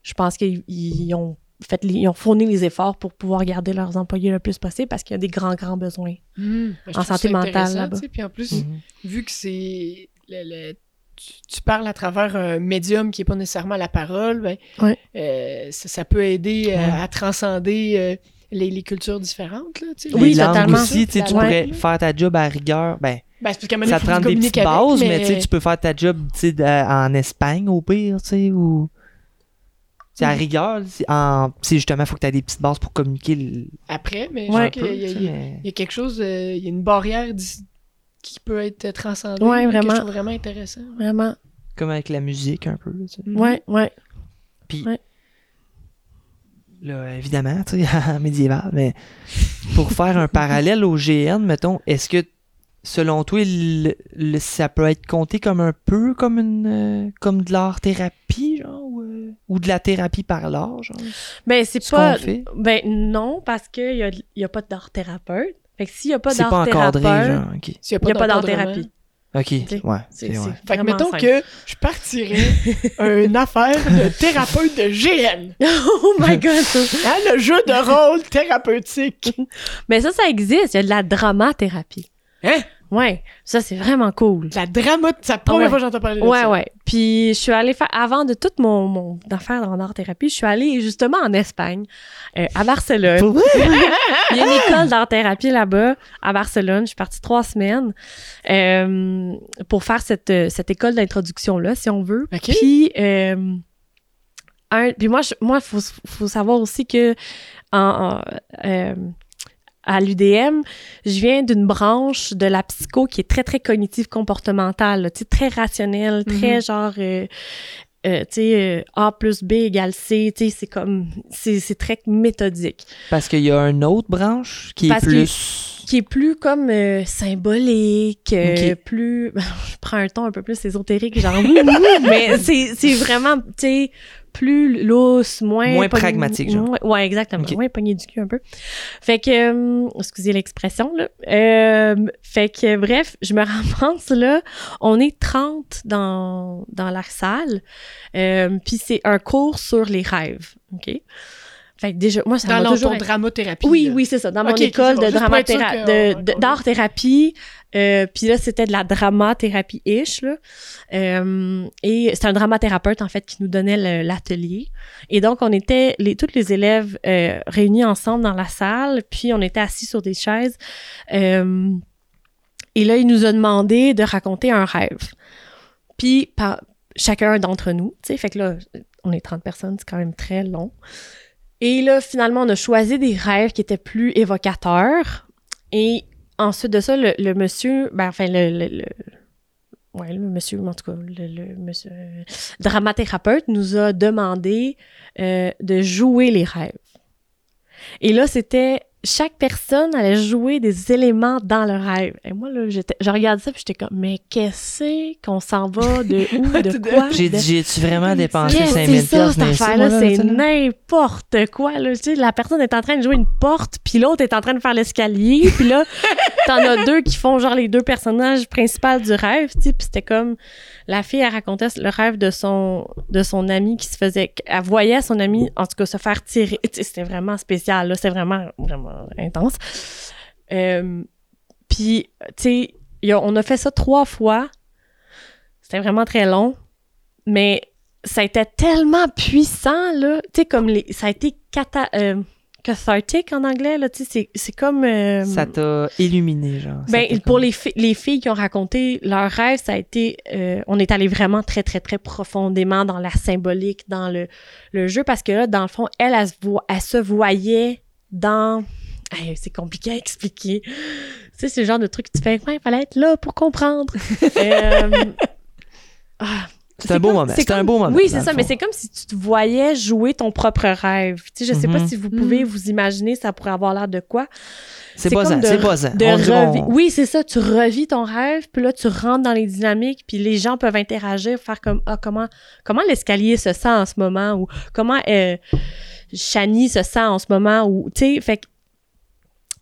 je pense qu'ils ils ont fait, ils ont fourni les efforts pour pouvoir garder leurs employés le plus possible parce qu'il y a des grands, grands besoins. Mhm. Ben, En santé mentale, là-bas. tu sais, Puis en plus, vu que c'est. le- le- tu, tu parles à travers un médium qui n'est pas nécessairement la parole, ben, Ouais. euh, ça, ça peut aider euh, Ouais. à transcender euh, les, les cultures différentes. Là, tu sais. Oui, totalement. aussi, tu sais, tu Ouais. pourrais faire ta job à rigueur. Ben, Ben, c'est parce ça te prend que des petites avec, bases, mais, tu sais, tu peux faire ta job tu sais, de- en Espagne au pire, tu sais, ou. C'est à rigueur, c'est en- tu sais, justement, il faut que tu aies des petites bases pour communiquer. le- Après, mais Ouais. je trouve qu'il y, y a- mais- il y a quelque chose, euh, il y a une barrière d'ici- qui peut être transcendée. Ouais, que vraiment. je trouve vraiment intéressant. Vraiment. Comme avec la musique, un peu. tu sais. Mhm. Ouais, ouais. Puis, Ouais. là, évidemment, tu sais, médiéval, mais pour faire un parallèle au GN, mettons, est-ce que, selon toi, le- le- ça peut être compté comme un peu comme une euh, comme de l'art-thérapie, genre, ou, euh, ou de la thérapie par l'art, genre, Ben, c'est ce pas. Ben, non, parce qu'il n'y a, y a pas d'art thérapeute. Fait que s'il n'y a pas C'est pas d'art encadré, thérapeute, genre, ok. S'il il n'y a pas d'art thérapie. Ok, ouais, C'est ouais. Fait que mettons simple. que je partirais une affaire de thérapeute de GN. oh my god! Hein, le jeu de rôle thérapeutique. Mais ça, ça existe. Il y a de la dramathérapie. Hein? Ouais, ça, c'est vraiment cool. La drama, c'est la première Ouais. fois que j'entends parler de Ouais, ça. ouais. Puis je suis allée faire, avant de toute mon, mon affaire en art thérapie, je suis allée justement en Espagne, euh, à Barcelone. Il y a une école d'art thérapie là-bas, à Barcelone. Je suis partie trois semaines euh, pour faire cette, euh, cette école d'introduction-là, si on veut. Puis, euh, un, puis moi, je- moi, faut, faut savoir aussi que en, en, euh, à l'UDM, je viens d'une branche de la psycho qui est très, très cognitive comportementale, tu sais, très rationnelle, très Mhm. genre, euh, euh, tu sais, euh, A plus B égale C, tu sais, c'est comme, c'est très méthodique. Parce qu'il y a une autre branche qui Parce est plus... Qui est plus comme euh, symbolique, euh, plus, je prends un ton un peu plus ésotérique, genre, mais c'est c'est vraiment, tu sais, plus lousse, moins... Moins pogné- pragmatique, genre. moins- ouais, exactement. Ok. Moins pogné du cul un peu. Fait que... euh, excusez l'expression, là. Euh, fait que, bref, je me ramasse, là. On est 30 dans, dans la salle. Euh, Puis c'est un cours sur les rêves, OK? Fait que déjà, moi, ça Dans m'a toujours... dramathérapie. Oui, là. oui, c'est ça. Dans mon Ok, ok, école bon. de dramathérapie, que- d'art-thérapie, euh, puis là, c'était de la dramathérapie-ish, là. Euh, et c'est un dramathérapeute, en fait, qui nous donnait le- l'atelier. Et donc, on était, les, tous les élèves euh, réunis ensemble dans la salle, puis on était assis sur des chaises. Et là, il nous a demandé de raconter un rêve. Puis, par, chacun d'entre nous, tu sais, fait que là, on est 30 personnes, c'est quand même très long. Et là, finalement, on a choisi des rêves qui étaient plus évocateurs. Et ensuite de ça, le, monsieur, ben, enfin, le, ouais, le monsieur, en tout cas, le, le monsieur euh, dramathérapeute nous a demandé euh, de jouer les rêves. Et là, c'était chaque personne allait jouer des éléments dans le rêve. Et moi, là, j'étais, je regardais ça, puis j'étais comme, mais qu'est-ce qu'on s'en va, de où, de quoi? J'ai dit, j'ai-tu vraiment dépensé Qu'est-ce que 5000 c'est ça, cette affaire-là? C'est là, n'importe quoi, là. Tu sais, la personne est en train de jouer une porte, puis l'autre est en train de faire l'escalier, puis là, t'en as deux qui font genre les deux personnages principaux du rêve, tu sais, puis c'était comme... La fille, elle racontait le rêve de son, de son ami qui se faisait... Elle voyait son ami, en tout cas, se faire tirer. Tu sais, c'était vraiment spécial, là. C'est vraiment, vraiment intense. Euh, puis, tu sais, on a fait ça trois fois. C'était vraiment très long. Mais ça a été tellement puissant, là. Tu sais, comme les. Ça a été cata, euh, cathartic en anglais, là. Tu sais, c'est- comme. euh, Ça t'a illuminé, genre. Ben, pour comme- les, fi- les filles qui ont raconté leur rêve, ça a été. euh, on est allé vraiment très, très, très profondément dans la symbolique, dans le, le jeu, parce que là, dans le fond, elle, elle, elle se voyait dans. Hey, c'est compliqué à expliquer. Tu sais, c'est le genre de truc que tu fais, ouais, il fallait être là pour comprendre. Euh, ah, C'est un beau moment. c'est un beau moment. Oui, c'est ça, mais c'est comme si tu te voyais jouer ton propre rêve. Tu sais, je sais pas Mhm. si vous pouvez Mhm. vous imaginer, ça pourrait avoir l'air de quoi. C'est comme de- c'est revi- on- Oui, c'est ça, tu revis ton rêve, puis là, tu rentres dans les dynamiques, puis les gens peuvent interagir, faire comme, ah, comment, comment l'escalier se sent en ce moment, ou comment euh, Shani se sent en ce moment, ou, tu sais, fait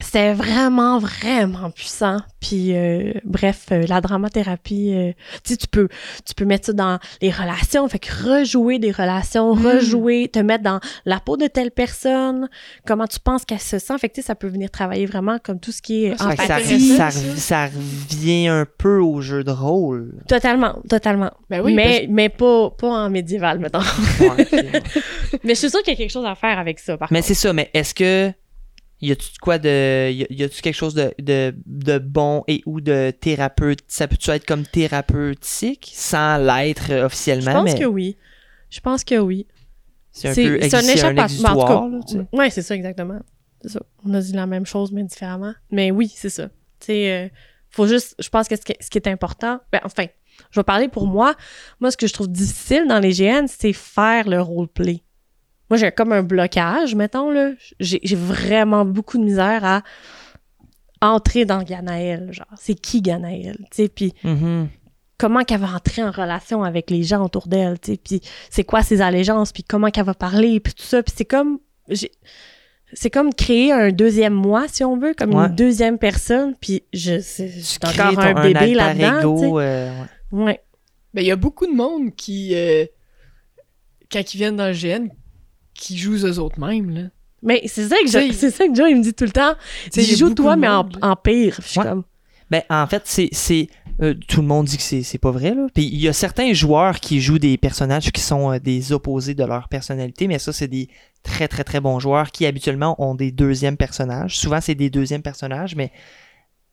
c'est vraiment, vraiment puissant. Puis, euh, bref, euh, la dramathérapie, euh, tu sais, tu peux, tu peux mettre ça dans les relations, fait que rejouer des relations, Mm. rejouer, te mettre dans la peau de telle personne, comment tu penses qu'elle se sent, fait que, tu sais, ça peut venir travailler vraiment comme tout ce qui est Ah, Fait que ça, empathie. ça, ça revient un peu au jeu de rôle. Totalement, totalement. Ben oui, mais mais pas, pas en médiéval, mettons. Ouais, mais je suis sûre qu'il y a quelque chose à faire avec ça, par mais c'est ça, mais est-ce que. Y a-tu quoi de. Y a-tu quelque chose de, de, de bon et ou de thérapeute Ça peut-tu être comme thérapeutique sans l'être euh, Je officiellement, pense mais que oui. Je pense que oui. c'est un peu exi- c'est un échappatoire. Ouais, c'est ça, exactement. C'est ça. On a dit la même chose, mais différemment. Mais oui, c'est ça. Tu sais, euh, faut juste. Je pense que ce qui, ce qui est important. Ben, enfin, je vais parler pour moi. Moi, ce que je trouve difficile dans les GN, c'est faire le roleplay. Moi, j'ai comme un blocage, mettons, là. J'ai j'ai vraiment beaucoup de misère à entrer dans Ganaël. Genre, c'est qui Ganaël? Tu sais, puis Mhm. comment qu'elle va entrer en relation avec les gens autour d'elle, tu sais, puis c'est quoi ses allégeances, puis comment qu'elle va parler, puis tout ça, puis c'est comme j'ai- c'est comme créer un deuxième moi si on veut, comme Ouais. une deuxième personne, puis je c'est crées encore ton- un bébé là-dedans, ego, tu sais. euh, ouais. Ouais. Ben, il y a beaucoup de monde qui, euh, quand ils viennent dans le GN, qui jouent eux autres mêmes, là. Mais c'est ça que je- c'est ça que Joe il me dit tout le temps, Tu sais, il y a joue beaucoup toi mais en, monde, là. en pire. Je suis Ouais. comme Ben, en fait, c'est. c'est euh, tout le monde dit que c'est c'est pas vrai, là. Puis il y a certains joueurs qui jouent des personnages qui sont euh, des opposés de leur personnalité, mais ça, c'est des très, très, très bons joueurs qui habituellement ont des deuxièmes personnages. Souvent, c'est des deuxièmes personnages, mais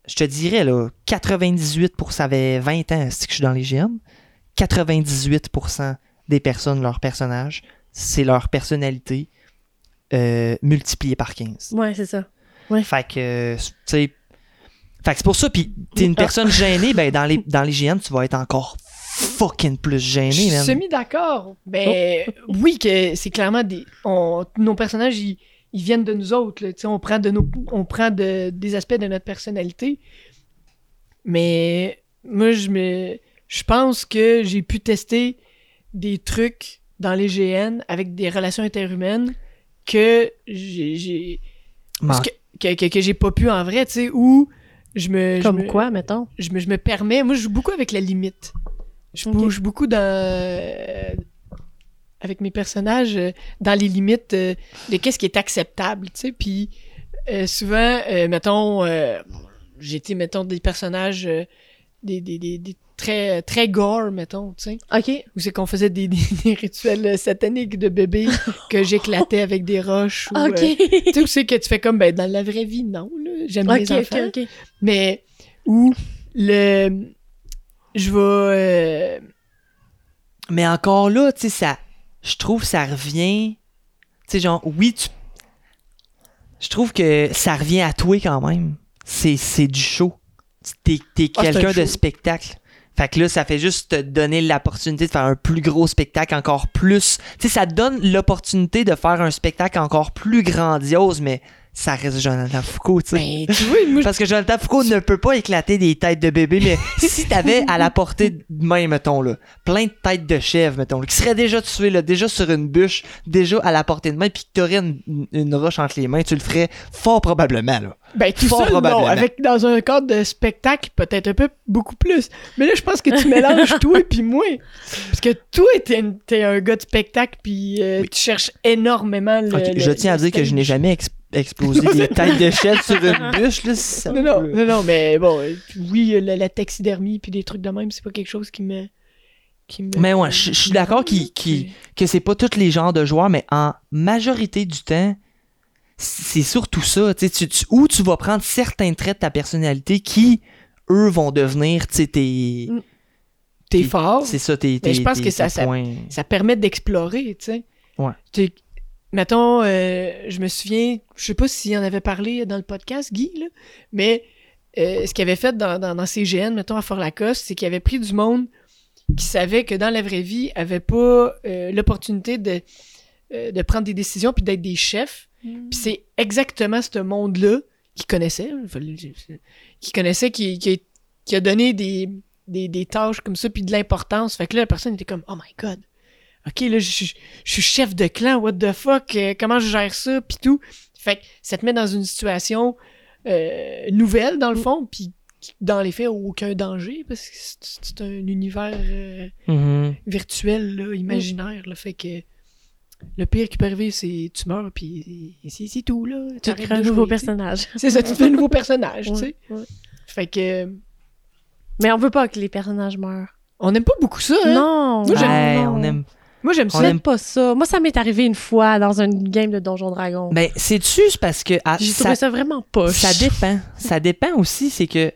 je te dirais, là, 98%, ça fait 20 ans c'est que je suis dans les GM, 98% des personnes, leur personnage, c'est leur personnalité euh, multipliée par 15. ouais, c'est ça. Fait que, euh, tu sais. Fait que c'est pour ça, puis t'es une Ah. personne gênée, ben dans les, dans les GN, tu vas être encore fucking plus Je gêné, suis man. semi-d'accord. Ben, oui, que c'est clairement des. on- nos personnages, ils, ils viennent de nous autres. là. Tu sais, On prend, de nos, on prend de, des aspects de notre personnalité. Mais moi, je me. Je pense que j'ai pu tester des trucs dans les GN avec des relations interhumaines que j'ai, que, que, que, que j'ai pas pu en vrai, tu sais, où je me je Comme me- quoi, mettons? je me, je me permets, moi je joue beaucoup avec la limite. Je Ok. bouge beaucoup dans euh, avec mes personnages euh, dans les limites euh, de qu'est-ce qui est acceptable, tu sais, puis souvent mettons été mettons des personnages des, des, des, des très très gore mettons, tu sais, OK. où c'est qu'on faisait des, des, des rituels sataniques de bébés que j'éclatais avec des roches ou, OK. euh, tu sais c'est que tu fais comme ben dans la vraie vie non là, j'aime OK, les enfants mais où le je vais euh, Mais encore là, tu sais, ça. Je trouve ça revient. Tu sais, genre, oui, tu. Je trouve que ça revient à toi quand même. C'est, c'est du show. T'es, Ah, quelqu'un de spectacle. Fait que là, ça fait juste te donner l'opportunité de faire un plus gros spectacle encore plus. Tu sais, ça te donne l'opportunité de faire un spectacle encore plus grandiose, mais ça reste Jonathan Foucault, tu sais. ben Parce que Jonathan Foucault ne peut pas éclater des têtes de bébé, mais si t'avais à la portée de main, mettons, là, plein de têtes de chèvre, mettons, là, qui seraient déjà tuées, là, déjà sur une bûche, déjà à la portée de main, puis que t'aurais une, une roche entre les mains, tu le ferais fort probablement, là. ben tout fort non probablement. avec dans un cadre de spectacle peut-être un peu beaucoup plus mais là je pense que tu mélanges toi et puis moi parce que toi t'es, un gars de spectacle puis euh, Oui. tu cherches énormément le, je tiens à dire que je n'ai jamais ex- explosé des têtes de chèvre sur une bûche, là. ça non, non, non, non, mais bon, euh, oui, la, la taxidermie puis des trucs de même, c'est pas quelque chose qui me. Qui me Mais ouais, je suis d'accord qu'il- qu'il- que c'est pas tous les genres de joueurs, mais en majorité du temps, c'est surtout ça. tu sais, Tu, où tu vas prendre certains traits de ta personnalité qui, eux, vont devenir, tu sais, tes. Mm. T'es T'es- fort. C'est ça, tes, Mais je pense que ça- ça- ça permet d'explorer, tu sais. Ouais. Mettons, euh, je me souviens, je sais pas s'il en avait parlé dans le podcast, Guy, là, mais euh, ce qu'il avait fait dans, dans, dans CGN, mettons, à Fort-Lacoste, c'est qu'il avait pris du monde qui savait que dans la vraie vie, avait pas euh, l'opportunité de, euh, de prendre des décisions puis d'être des chefs. Puis c'est exactement ce monde-là qu'il connaissait, qui connaissait, qui, qui, a, qui a donné des, des, des tâches comme ça, puis de l'importance. Fait que là, la personne était comme, oh my god, ok, là, je, suis chef de clan, what the fuck, euh, comment je gère ça, puis tout. Fait que ça te met dans une situation euh, nouvelle, dans le fond, puis qui, dans les faits, aucun danger, parce que c'est un univers euh, Mhm. virtuel, là, imaginaire, là, fait que le pire qui peut arriver, c'est tu meurs, puis c'est tout, là. Tu crées un nouveau personnage. C'est ça, tu te fais un nouveau personnage, tu sais. Ouais, ouais. Fait que... Mais on veut pas que les personnages meurent. On n'aime pas beaucoup ça, hein? Non. Hey, non. on aime. Moi, j'aime ça. J'aime pas ça. Moi, ça m'est arrivé une fois dans une game de Donjon Dragon. Ben, c'est-tu c'est parce que. ah, J'ai ça, trouvé ça vraiment poche. ça dépend. Ça dépend aussi, c'est que.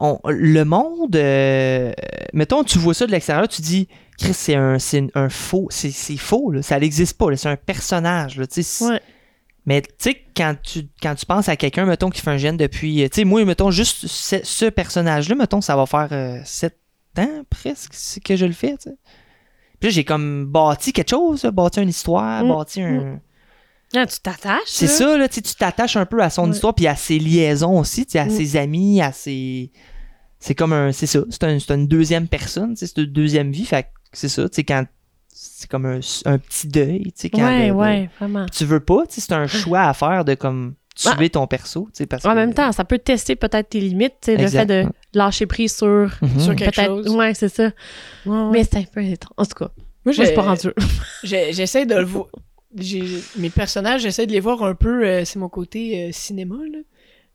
on- le monde. euh, mettons, tu vois ça de l'extérieur, tu dis. Chris, c'est un, un faux. C'est c'est faux, là. Ça n'existe pas. C'est un personnage, là. Tu Ouais. Mais tu sais, quand tu, quand tu penses à quelqu'un, mettons, qui fait un gène depuis. Tu sais, moi, mettons, juste ce, ce personnage-là, mettons, ça va faire euh, sept ans presque c'est que je le fais, tu sais. Puis là, j'ai comme bâti quelque chose, là, bâti une histoire, Mm, bâti un. Ah, tu t'attaches. C'est ça, là, tu t'attaches un peu à son Ouais. histoire, puis à ses liaisons aussi, à Mm. ses amis, à ses. C'est comme un. C'est ça, c'est un- c'est une deuxième personne, c'est une deuxième vie, fait c'est ça, tu quand. C'est comme un, un petit deuil, tu sais, quand. Ouais, le- le- ouais, vraiment. tu veux pas, c'est un choix à faire de comme tuer ton perso, tu sais, parce En que- même temps, ça peut tester peut-être tes limites, tu sais, le fait de lâcher prise sur Mhm. Sur quelque chose. Ouais, c'est ça. Ouais. Mais c'est un peu étrange. En tout cas, moi, je suis pas rendue. J'essaie de le voir. j'ai- Mes personnages, j'essaie de les voir un peu. euh, c'est mon côté euh, cinéma, là.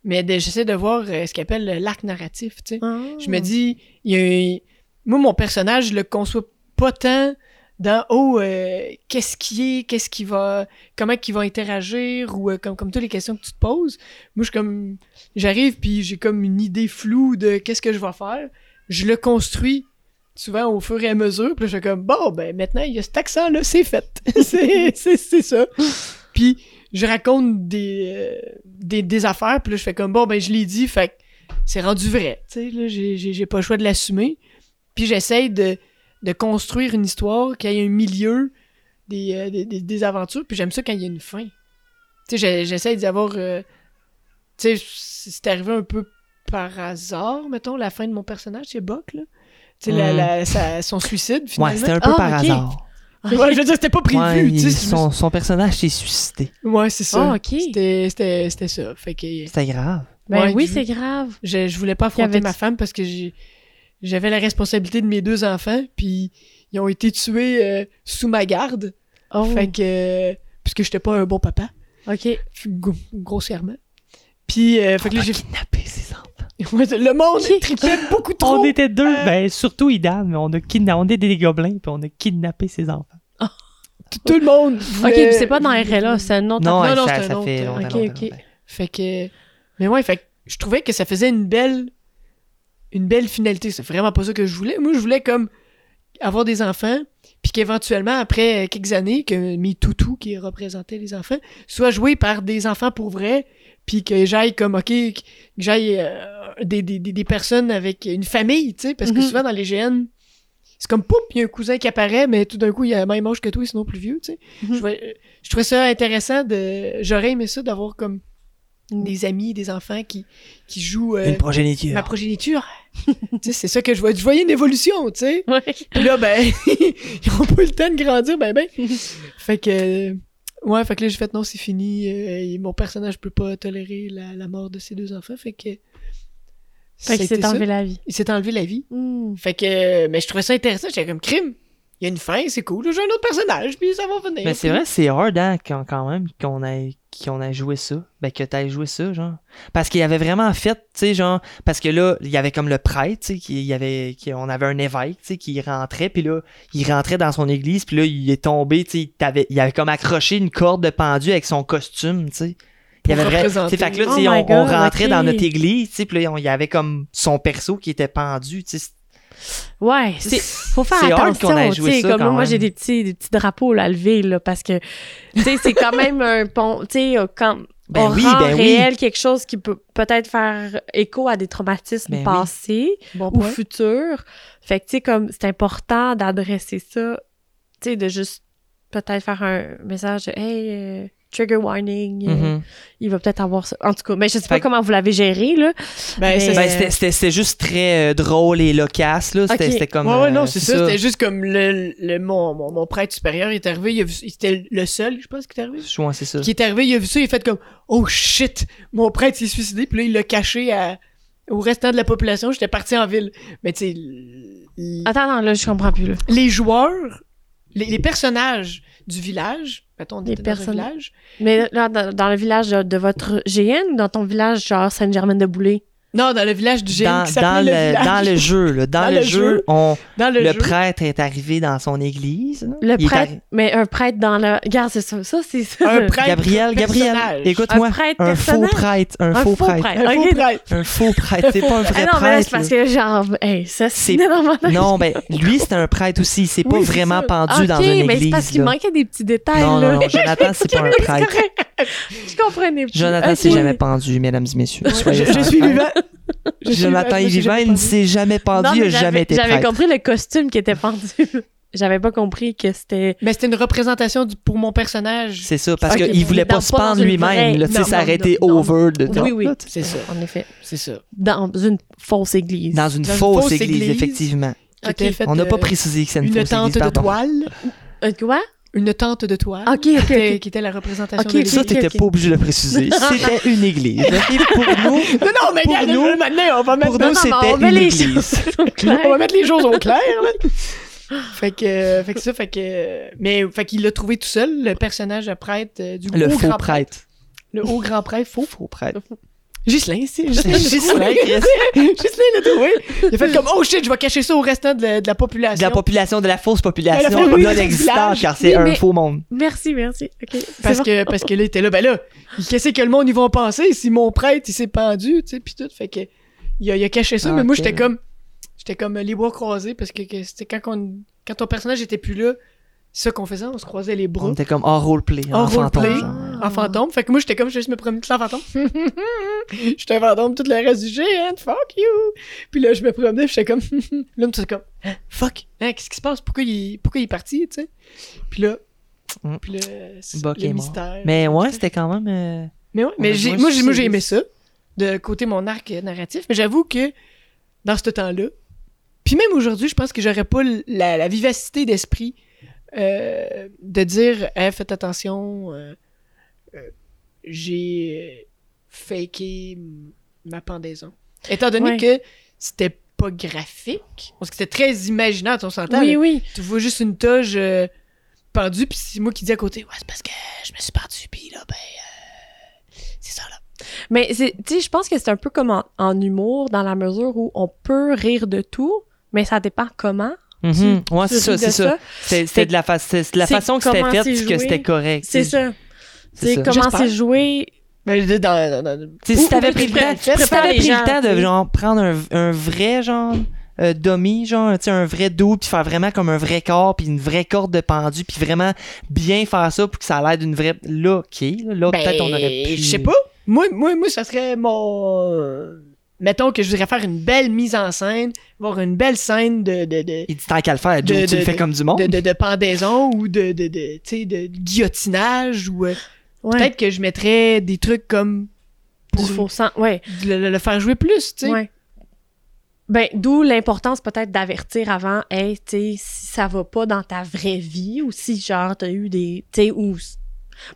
Mais de- j'essaie de voir euh, ce euh, l'arc narratif, tu sais. Je me dis, il y a un- moi, mon personnage, je le conçois pas tant dans oh, euh, qu'est-ce qui est, qu'est-ce qui va, comment qu'il va interagir ou euh, comme, comme toutes les questions que tu te poses. Moi, je suis comme, j'arrive puis j'ai comme une idée floue de qu'est-ce que je vais faire. Je le construis souvent au fur et à mesure. Puis là, je fais comme, bon, ben maintenant, il y a cet accent-là, c'est fait. c'est, ça. Puis je raconte des, euh, des, des affaires, puis là, je fais comme, bon, ben je l'ai dit, fait c'est rendu vrai. Tu sais, là, j'ai pas le choix de l'assumer. Puis j'essaye de, de construire une histoire, qu'il y ait un milieu, des, euh, des, des- des aventures, puis j'aime ça quand il y a une fin. Tu sais, j'essaye d'y avoir... euh, tu sais, c'est arrivé un peu par hasard, mettons, la fin de mon personnage, c'est Buck, là. Tu sais, la- Mm. la- sa- son suicide, Ouais, finalement. c'était un peu Ah, par hasard. Ouais, je veux dire, c'était pas prévu, Ouais, il- son, son personnage s'est suicidé. Ouais, c'est ça. Ah, ok. C'était- C'était c'était ça. Fait que C'était grave. Ben Ouais, oui, c'est grave. je, je voulais pas affronter avait- ma femme parce que j'ai j'avais la responsabilité de mes deux enfants, puis ils ont été tués euh, sous ma garde. Oh, Fait que. euh, puisque j'étais pas un bon papa, ok. gro- grossièrement. Puis, euh, fait que là, j'ai kidnappé ses enfants. Le monde Qui- tripait beaucoup trop. On était deux, Euh. ben surtout Idan, mais on a kidnappé, on est des gobelins, puis on a kidnappé ses enfants. Tout le monde. Ok, voulait- puis c'est pas dans RLA, c'est un autre Non, non, non, ça, un ça autre, fait euh, longtemps. ok, longtemps, ok. longtemps. Fait que. Mais ouais, fait que je trouvais que ça faisait une belle. Une belle finalité. C'est vraiment pas ça que je voulais. Moi, je voulais comme avoir des enfants, puis qu'éventuellement, après quelques années, que mes toutous qui représentaient les enfants soient joués par des enfants pour vrai, puis que j'aille comme, ok, que j'aille euh, des, des, des, des personnes avec une famille, tu sais, parce que Mhm. souvent dans les GN, c'est comme, poup, il y a un cousin qui apparaît, mais tout d'un coup, il a le même âge que toi, sinon plus vieux, tu sais. Mhm. je, trouvais- je trouvais ça intéressant de. J'aurais aimé ça d'avoir comme. Des amis, des enfants qui, qui jouent euh, Une progéniture. ma progéniture. tu sais, c'est ça que je voyais. Je voyais une évolution, tu sais. Ouais. Puis là, ben, ils ont pas eu le temps de grandir, ben, ben. fait que. Ouais, fait que là, j'ai fait non, c'est fini. euh, et mon personnage peut pas tolérer la, la mort de ses deux enfants. Fait que. Fait c'est ça. enlevé la vie. Il s'est enlevé la vie. Hmm. Fait que. Mais je trouvais ça intéressant. J'étais comme crime. Il y a une fin, c'est cool. J'ai un autre personnage, puis ça va venir. Mais c'est vrai, c'est hard, hein, quand, quand même, qu'on ait, qu'on ait joué ça. Ben, que t'aies joué ça, genre. Parce qu'il avait vraiment fait, tu sais, genre, parce que là, il y avait comme le prêtre, tu sais, qui, il y avait, qui, on avait un évêque, tu sais, qui rentrait, puis là, il rentrait dans son église, puis là, il est tombé, tu sais, il, avait comme accroché une corde de pendu avec son costume, tu sais. Il avait vrai, sais, fait que là, tu Oh on, on rentrait dans notre église, tu sais, puis là, on- il y avait comme son perso qui était pendu, tu sais. Ouais, c'est faut faire hard attention. joué ça, comme quand moi, j'ai des petits, des petits drapeaux là, à lever là, parce que tu sais, c'est quand même un pont. Tu sais, euh, quand Ben on oui, rend ben oui. réel quelque chose qui peut peut-être faire écho à des traumatismes Ben oui. passés Bon ou futurs. Fait que tu sais, comme c'est important d'adresser ça, tu sais, de juste peut-être faire un message de hey. euh, Trigger warning, euh, Mhm. il va peut-être avoir ça. En tout cas, mais je sais pas Fait comment vous l'avez géré, là. Ben, Mais- Ben, c'était- juste très euh, drôle et loquace, là. C'était comme. ouais, ouais, euh, non, c'est ça. C'était juste comme le, le, mon, mon, mon prêtre supérieur il est arrivé, il a vu, c'était le seul, je pense, qui est arrivé. Ouais, c'est ça. Qui est arrivé, il a vu ça, il a fait comme Oh shit, mon prêtre s'est suicidé, puis là, il l'a caché à, au restant de la population. J'étais parti en ville. Mais tu sais, Attends, non, là, je comprends plus, là. les joueurs, les, les personnages du village, mettons, un personnes- village. Mais là, dans, dans le village de, de votre GN ou dans ton village, genre Sainte-Germaine-de-Boulay? Non, dans le village du génie Dans, qui dans, le, le, village. dans le jeu, là, dans, Dans le, le jeu, jeu. on, Dans le, le jeu. prêtre est arrivé dans son église. là. Le Il prêtre, arri- mais un prêtre dans le... Regarde, c'est ça, ça, c'est ça. Un prêtre Gabriel, Gabriel, écoute-moi, Un prêtre un faux prêtre, un, Un faux, faux prêtre. prêtre. Un faux prêtre. Un faux prêtre, c'est pas un vrai Ah non, mais prêtre. c'est parce que, genre, hey, ça, C'est- Non, ben, lui, c'était un prêtre aussi. C'est pas Oui, vraiment pendu dans une mais église. c'est parce qu'il manquait des petits détails, non, non, Jonathan, c'est pas un prêtre. Je comprenais plus. Jonathan Ok. s'est jamais pendu, mesdames et messieurs. Ouais, je, je suis vivant. Je Jonathan est vivant, il ne pendu. s'est jamais pendu, Non, il mais a jamais j'avais été j'avais prêtre. compris le costume qui était pendu. J'avais pas compris que c'était... Mais c'était une représentation du- pour mon personnage. C'est ça, parce Ok, qu'il voulait pas se pendre une lui-même. tu sais, non. over de Oui, oui, C'est ça. En effet. C'est ça. Dans une fausse église. Dans une Dans une fausse fausse église, église. effectivement. Qui Ok. était faite, On n'a pas précisé que c'est une, une fausse tente église, de pardon. toile. Euh, quoi? Une tente de toile. Qui était, ok. qui était la représentation de ok, Ça, l'église. t'étais pas obligé de le préciser. C'était une église. Et pour nous, Non, non, mais Pour nous- maintenant, on va mettre, pour nous, c'était on une église. va mettre les choses au clair, là. fait que, euh, fait que ça, fait que, mais, fait qu'il l'a trouvé tout seul, le personnage de prêtre euh, du Le haut faux grand prêtre. Le haut grand prêtre faux. Faux prêtre. Ghislain, c'est Ghislain. l'a Ghislain. Ghislain l'a trouvé. Il a fait comme, oh shit, je vais cacher ça au restant de la, de la population. De la population, de la fausse population non existante, car c'est Oui, un mais- faux monde. Merci, merci. Ok. c'est Parce bon. que, parce que là, il était là, ben là, qu'est-ce que le monde, ils vont penser si mon prêtre, il s'est pendu, tu sais, pis tout. Fait que, il a, il a caché ça, Ah, mais moi, j'étais comme, j'étais comme les bras croisés parce que, que c'était quand on, quand ton personnage était plus là, ça qu'on faisait, on se croisait les bras On était comme hors roleplay, En en fantôme. genre. en fantôme. Fait que moi, j'étais comme, je juste me promener tout en fantôme. j'étais un fantôme tout le reste du GN, fuck you! Puis là, je me promenais, j'étais comme, là, j'étais comme, Hein, fuck, hein, qu'est-ce qui se passe? Pourquoi il, pourquoi il est parti, tu sais? Puis là, Mm. puis là, c'est le mystère. Mais ouais, c'était quand même. euh, Mais ouais, mais j'ai, moi, j'ai, moi, j'ai aimé ça, de côté mon arc narratif, mais j'avoue que dans ce temps-là, puis même aujourd'hui, je pense que j'aurais pas la vivacité d'esprit euh, de dire hey, faites attention, euh, euh, j'ai faké ma pendaison. Étant donné Ouais. que c'était pas graphique, parce que c'était très imaginaire, on s'entend. Oui, là. oui. Tu vois juste une toge pendue, puis c'est moi qui dis à côté, ouais, c'est parce que je me suis pendu, puis là, ben, euh, c'est ça, là. Mais tu sais, je pense que c'est un peu comme en, en humour, dans la mesure où on peut rire de tout, mais ça dépend comment. Mhm. Ouais, tu c'est ça, c'est ça. C'est- C'était de la, fa- de la façon que c'était fait, c'est que c'était correct. C'est ça. C'est comment c'est joué? Mais dans, dans, dans- Tu sais, si t'avais pris tu le temps, si t'avais pris gens, le temps tu de genre prendre un, un vrai genre euh, dummy, genre, tu sais, un vrai dos, puis faire vraiment comme un vrai corps, puis une vraie corde de pendu, puis vraiment bien faire ça pour que ça a l'air d'une vraie. Là, ok, là, là, Ben, peut-être on aurait pu. Je sais pas. Moi, moi, moi, ça serait mon. Mettons que je voudrais faire une belle mise en scène, voir une belle scène de, de, de, Il dit tant qu'à le faire, Joe, De- tu le de- fais comme du monde? de, de- de pendaison ou de, de, de, tu sais, de guillotinage ou. euh, Ouais. Peut-être que je mettrais des trucs comme. du faux sang. Ouais. Le, le- le faire jouer plus, tu sais. Ouais. Ben, d'où l'importance peut-être d'avertir avant, hey, tu sais, si ça va pas dans ta vraie vie ou si, genre, t'as eu des. Tu sais, ou.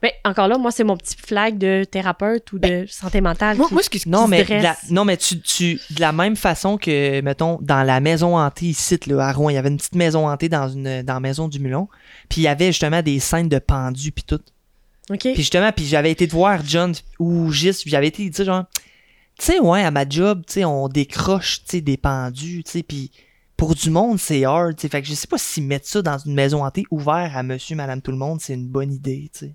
Ben, encore là, moi, c'est mon petit flag de thérapeute ou de santé mentale. Moi, qui- moi, ce qui. Non, se mais, la, non, mais tu, tu, de la même façon que, mettons, dans la maison hantée ici, là, à Rouen, il y avait une petite maison hantée dans, une, dans la maison du Mulon. Puis il y avait justement des scènes de pendus, puis tout. OK. Puis justement, puis j'avais été de voir John ou Gis, puis j'avais été dire genre, tu sais, ouais, à ma job, tu sais, on décroche, tu sais, des pendus, tu sais, puis pour du monde, c'est hard, tu sais. Fait que je sais pas si mettre ça dans une maison hantée ouverte à monsieur, madame, tout le monde, c'est une bonne idée, tu sais.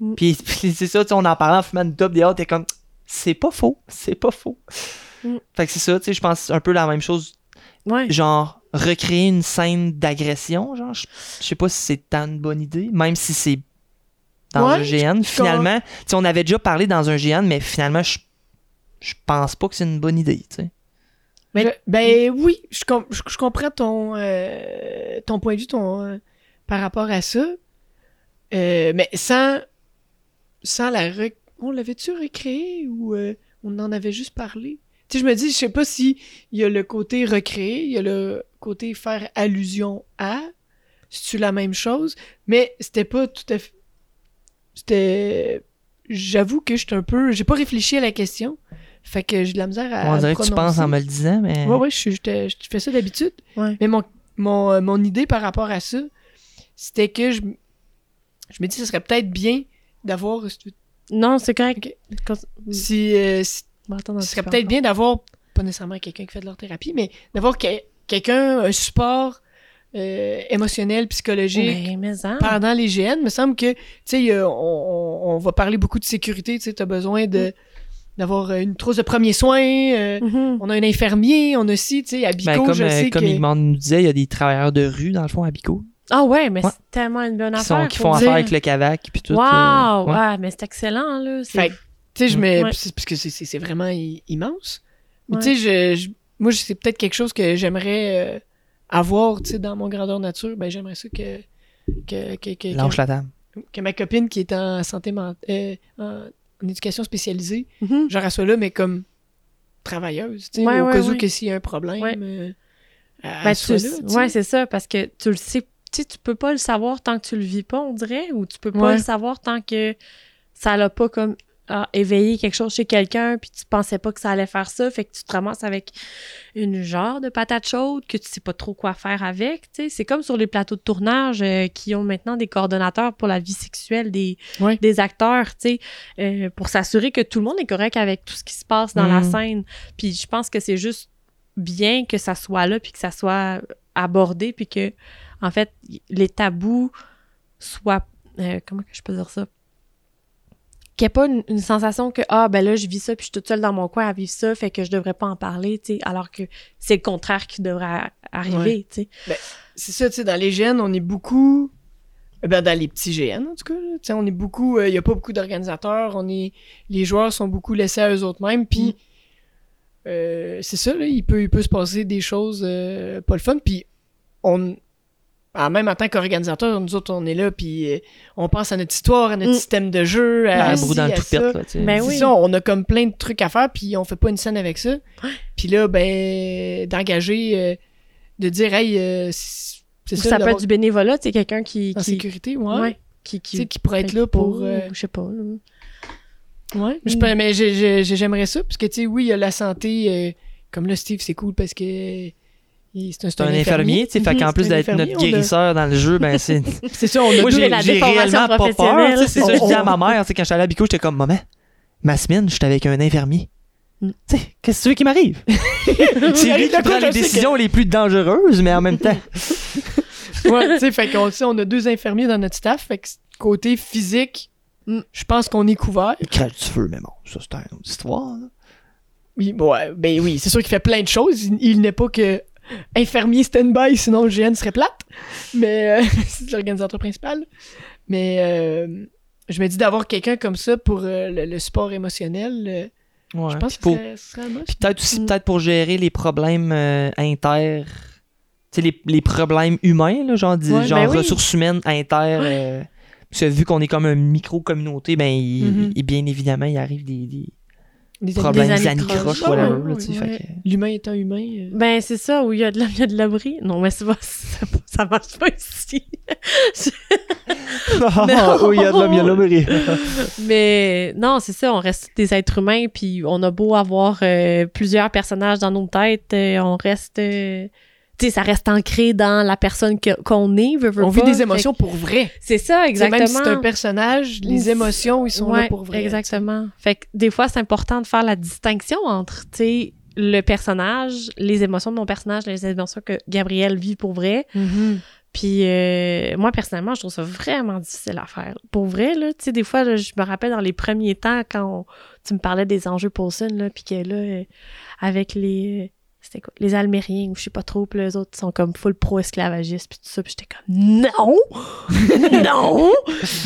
Mm. Puis, puis c'est ça, tu sais, on en parlait en fumant une top dehors, t'es comme, c'est pas faux, c'est pas faux. Mm. Fait que c'est ça, tu sais, je pense un peu la même chose, Ouais. genre, recréer une scène d'agression, genre, je je sais pas si c'est tant une bonne idée, même si c'est dans Ouais, un GN, finalement, tu sais, on avait déjà parlé dans un GN, mais finalement, je, je pense pas que c'est une bonne idée, tu sais. Mais- Je- ben oui, je, com- je, je comprends ton, euh, ton point de vue ton, euh, par rapport à ça. Euh, mais sans, sans la rec... On l'avait-tu recréé ou euh, on en avait juste parlé? Tu sais, je me dis, je sais pas si il y a le côté recréer, il y a le côté faire allusion à. C'est-tu la même chose? Mais c'était pas tout à fait... C'était... J'avoue que j'étais un peu... J'ai pas réfléchi à la question. Fait que j'ai de la misère à on dirait que tu penses en me le disant, mais... Ouais, ouais, je, fais ça d'habitude. Ouais. Mais mon, mon, euh, mon idée par rapport à ça, c'était que je, je me dis que ce serait peut-être bien d'avoir. Non, c'est correct. Quand- Si, euh, si- ce serait peut-être bien d'avoir, pas nécessairement quelqu'un qui fait de leur thérapie, mais d'avoir que- quelqu'un, un support euh, émotionnel, psychologique. Mais, mais hein. Pendant les GN, il me semble que, tu sais, il y a- on, on- on va parler beaucoup de sécurité, tu sais, t'as besoin de d'avoir une trousse de premiers soins, euh, Mhm. on a un infirmier, on a aussi, tu sais, à Bico, Ben, comme je euh, sais comme que... Igman nous disait, il y a des travailleurs de rue, dans le fond, à Bico, Ah ouais, mais Ouais. c'est tellement une bonne qui, affaire. sont, qui font dire. affaire avec le Cavac, puis tout. Wow! euh, ouais. ouais, mais c'est excellent, là. Fait que, tu sais, je me. Ouais. c'est- Parce que c'est- vraiment i- immense. Mais Ouais. tu sais, je, je- moi, c'est peut-être quelque chose que j'aimerais euh, avoir, tu sais, dans mon grandeur nature. Ben, j'aimerais ça que. Que, que, que, Lâche la table. que, que ma copine qui est en santé mentale. en, en éducation spécialisée, genre, elle soit là, mais comme travailleuse, tu sais, Ouais, au ouais, cas où que s'il y a un problème. Ouais. euh, Ben, tu- là, tu sais. ouais, c'est ça, parce que tu le sais, tu sais, tu peux pas le savoir tant que tu le vis pas, on dirait, ou tu peux pas Ouais. le savoir tant que ça l'a pas comme ah, éveillé quelque chose chez quelqu'un, puis tu pensais pas que ça allait faire ça, fait que tu te ramasses avec une genre de patate chaude que tu sais pas trop quoi faire avec, tu sais. C'est comme sur les plateaux de tournage euh, qui ont maintenant des coordonnateurs pour la vie sexuelle des, Ouais. des acteurs, tu sais, euh, pour s'assurer que tout le monde est correct avec tout ce qui se passe dans la Mhm. scène. Puis je pense que c'est juste bien que ça soit là, puis que ça soit abordé, puis que, en fait, les tabous soient. euh, comment que je peux dire ça? Qu'il n'y ait pas une, une sensation que, ah, ben là, je vis ça, puis je suis toute seule dans mon coin à vivre ça, fait que je devrais pas en parler, tu sais, alors que c'est le contraire qui devrait arriver, tu sais. c'est ça, tu sais, dans les GN, on est beaucoup. euh, Ben, dans les petits GN, en tout cas, là, tu sais, on est beaucoup. Il n'y a pas beaucoup d'organisateurs. On est. Les joueurs sont beaucoup laissés à eux-mêmes. Puis, euh, c'est ça, là, il peut, il peut se passer des choses euh, pas le fun. Puis, on. Ah, même en tant qu'organisateur, nous autres, on est là, puis euh, on pense à notre histoire, à notre Mm. système de jeu, à, Un ci, brou dans le à toupette, ça. là, tu sais. Ben C'est oui. ça, on a comme plein de trucs à faire, puis on fait pas une scène avec ça. Puis là, ben, d'engager, euh, de dire, hey, euh, C'est ça, ça, peut être du bénévolat, tu sais, quelqu'un qui, en qui, sécurité, ouais. ouais, qui, Tu sais, qui pourrait être là pour. ou euh, je sais pas. là. Ouais. Je Mm. peux- mais j'ai- j'ai- j'ai- j'aimerais ça, parce que, tu sais, oui, il y a la santé. euh, comme là, Steve, c'est cool parce que. C'est un, C'est un infirmier, tu sais, fait qu'en plus d'être notre a- guérisseur dans le jeu, ben c'est. C'est ça, on a Moi, j'ai la j'ai déformation réellement pas peur. professionnelle. tu sais, C'est ça, je On- dis à ma mère, tu sais, quand j'étais à la Bico, j'étais comme, maman, ma semaine, j'étais avec un infirmier. Mm. Tu sais, qu'est-ce que tu veux qui m'arrive? c'est lui arrive qui prend les décisions les plus dangereuses, mais en même temps. Ouais, tu sais, fait qu'on on a deux infirmiers dans notre staff, fait que côté physique, Mm. je pense qu'on est couvert. Il crache du feu, mais bon, ça, c'est une autre histoire. là. Oui, ouais, ben oui, c'est sûr qu'il fait plein de choses. Il, il n'est pas que infirmier stand-by, sinon le GN serait plate. Mais euh, c'est l'organisateur principal. Mais euh, je me dis d'avoir quelqu'un comme ça pour euh, le, le support émotionnel, euh, Ouais. je pense Puis que peut-être aussi Mm. peut-être pour gérer les problèmes euh, inter. Tu sais, les, les problèmes humains, là, genre, dis- Ouais, genre ben oui. ressources humaines inter. euh, parce que vu qu'on est comme une micro-communauté, ben, il, Mhm. il- bien évidemment, il arrive des, des Des problèmes amis anicroches, croches. whatever. Ouais, là, tu sais, ouais, fait ouais. que- L'humain étant humain. euh, Ben, c'est ça, où il y a de la, il y a de l'abri. Non, mais c'est pas, ça, ça marche pas ici. Non. oh, il y a de l'homme, il y a de l'homme. mais non, c'est ça, on reste des êtres humains, puis on a beau avoir euh, plusieurs personnages dans nos têtes, euh, on reste. Euh, tu sais, ça reste ancré dans la personne qu'on est, veut, veut on vit des émotions pour vrai. C'est ça, exactement. Même si c'est un personnage, les émotions, ils sont là pour vrai. Exactement. Fait que des fois, c'est important de faire la distinction entre, tu sais, le personnage, les émotions de mon personnage, les émotions que Gabriel vit pour vrai. Mhm. Puis euh, moi, personnellement, je trouve ça vraiment difficile à faire. Pour vrai, là, tu sais, des fois, là, je me rappelle dans les premiers temps, quand on- tu me parlais des enjeux Paulson, là, puis que là, euh, avec les... C'était quoi? Les Almériens, ou je sais pas trop, puis les autres sont comme full pro-esclavagistes, puis tout ça, puis j'étais comme « Non! non!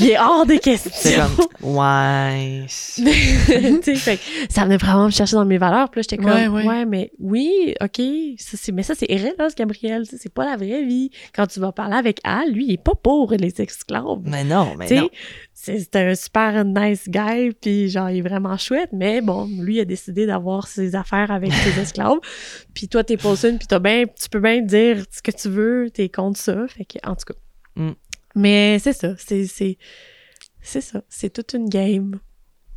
Il est hors des C'est questions! » comme, ouais. c'est- tu sais, fait que ça venait vraiment me chercher dans mes valeurs. Puis là, j'étais comme, Ouais, ouais, ouais. mais oui, OK, ça, c'est, mais ça, c'est Erenos, Gabriel. tu sais, C'est pas la vraie vie. Quand tu vas parler avec Al, lui, il est pas pour les esclaves. Mais non, mais Tu sais, non. C'est, un super nice guy, puis genre, il est vraiment chouette, mais bon, lui, il a décidé d'avoir ses affaires avec ses esclaves. Puis toi, t'es Paulson, puis t'as ben, tu peux bien dire ce que tu veux, t'es contre ça. Fait que, en tout cas. Mm. Mais c'est ça, c'est, c'est, c'est ça, c'est toute une game.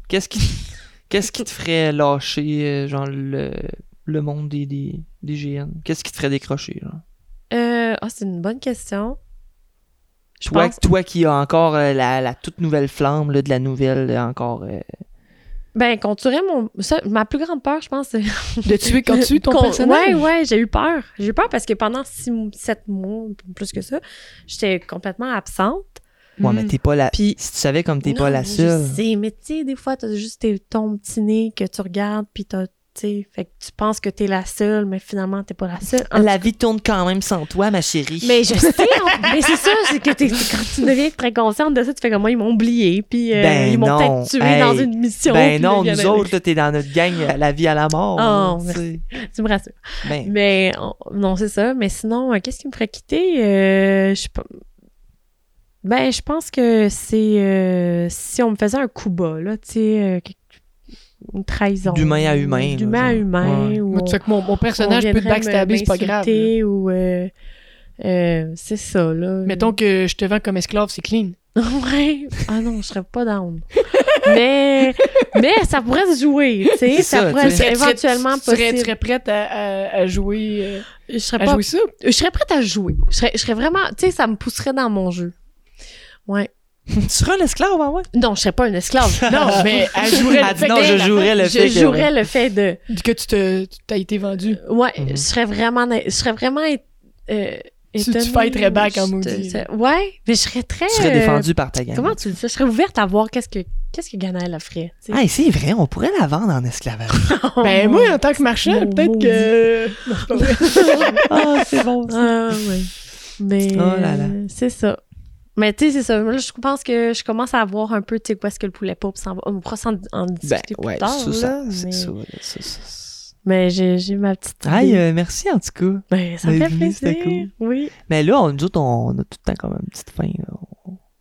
Qu'est-ce qui, qu'est-ce qui te ferait lâcher, euh, genre, le, le monde des, des, des GN? Qu'est-ce qui te ferait décrocher, genre? Euh, ah, c'est une bonne question. Je Toi, pense, toi qui as encore euh, la, la toute nouvelle flamme là, de la nouvelle, euh, encore. euh, ben, qu'on tuerait mon. ça, ma plus grande peur, je pense, c'est. De tuer quand tu ton personnage? Ouais, ouais, j'ai eu peur. J'ai eu peur parce que pendant six, sept mois, plus que ça, j'étais complètement absente. Ouais, mais Mhm. t'es pas la. Puis- Si tu savais comme t'es pas Non, la mais seule. Je sais, mais tu sais, des fois, t'as juste ton petit nez que tu regardes, puis t'as. Tu sais, fait que tu penses que t'es la seule, mais finalement, t'es pas la seule. En La vie tourne quand même sans toi, ma chérie. Mais je sais, mais c'est ça, c'est que t'es- quand tu deviens très consciente de ça, tu fais comme moi, ils m'ont oublié, puis euh, Ben ils m'ont peut-être tué Hey. dans une mission. ben non, nous autres, t'es dans notre gang à la vie à la mort. Oh, là, tu me rassures. Ben, Mais on- non, c'est ça. Mais sinon, euh, qu'est-ce qui me ferait quitter? Euh, je sais pas. Ben, je pense que c'est euh, si on me faisait un coup bas, là, tu sais, euh, une trahison. D'humain à humain, D'humain à humain. Ouais. ou tu sais que mon, mon personnage on peut te backstabber, c'est pas grave. Ou, euh, euh, c'est ça, là. Mettons que je te vends comme esclave, c'est clean. ouais. Ah non, je serais pas down. mais, mais ça pourrait se jouer, tu sais. C'est Ça, ça, pourrait être éventuellement tu serais, tu possible. serais prête à, à- à jouer, euh, Je serais à pas jouer ça? Je serais prête à jouer. Je serais, je serais vraiment. Tu sais, ça me pousserait dans mon jeu. Ouais. tu seras un esclave, hein, ouais? Non, je serais pas une esclave. Non, mais elle jouerait Elle le dit fait non, je jouerais le fait je que- jouerais le fait de. que tu te, tu t'as été vendu. Ouais, je serais vraiment. Je serais vraiment. euh, Tu- tu étonnée, fighterais back en maudit, Ouais, mais je serais très. Tu serais euh, défendu par ta gang. Comment tu dis ça? Je serais ouverte à voir qu'est-ce que qu'est-ce que Ganaël tu sais. Ah, c'est vrai, on pourrait la vendre en esclavage. Ben, moi, en tant que marchand, peut-être que. Ah, c'est bon, Ah, oui. Mais Oh là là. c'est ça. Mais tu sais, c'est ça. Là, je pense que je commence à voir un peu, tu sais, où est-ce que le poulet pop s'en va. On pourra s'en en Ben, discuter plus ouais, tard. ça, là, c'est mais ça, là, ça, ça, ça. mais j'ai j'ai ma petite. Aïe, euh, merci en tout cas. Ben, ça me fait plaisir. Oui. Mais là, on, nous autres, on, a tout le temps comme une petite fin.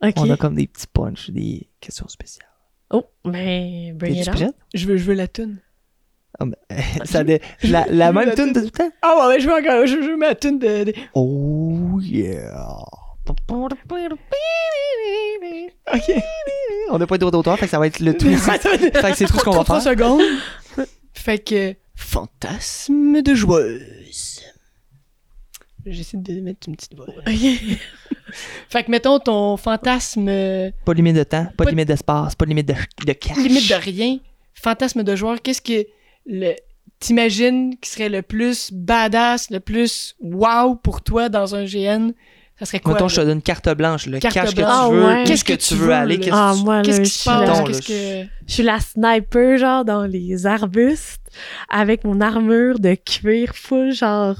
OK. On a comme des petits punchs, des questions spéciales. Oh, ben, bring it on. Je veux, je veux la toune. Ah, ben, ça dé- la, la même tune de tout le temps? Ah ouais, ouais, je veux encore, je veux ma tune de, de- Oh Oh yeah. Ok. On n'a pas d'autre d'auteur, fait que ça va être le tout. fait que c'est tout ce qu'on va 33 faire. secondes. fait que, fantasme de joueuse. J'essaie de mettre une petite voix. fait que, mettons ton fantasme, euh, Pas de limite de temps, pas de de- limite d'espace, pas de limite de, de cash. limite de rien, fantasme de joueur, qu'est-ce que le, t'imagines qui serait le plus badass, le plus wow pour toi dans un GN? Ça serait quoi? Mettons, je te donne carte blanche, le Carte cash que blanche. Ah tu veux, ouais. qu'est-ce que tu veux aller, là? qu'est-ce Ah, que tu... là, qui je se suis passe? Qu'est-ce que... Je suis la sniper, genre, dans les arbustes, avec mon armure de cuir full, genre,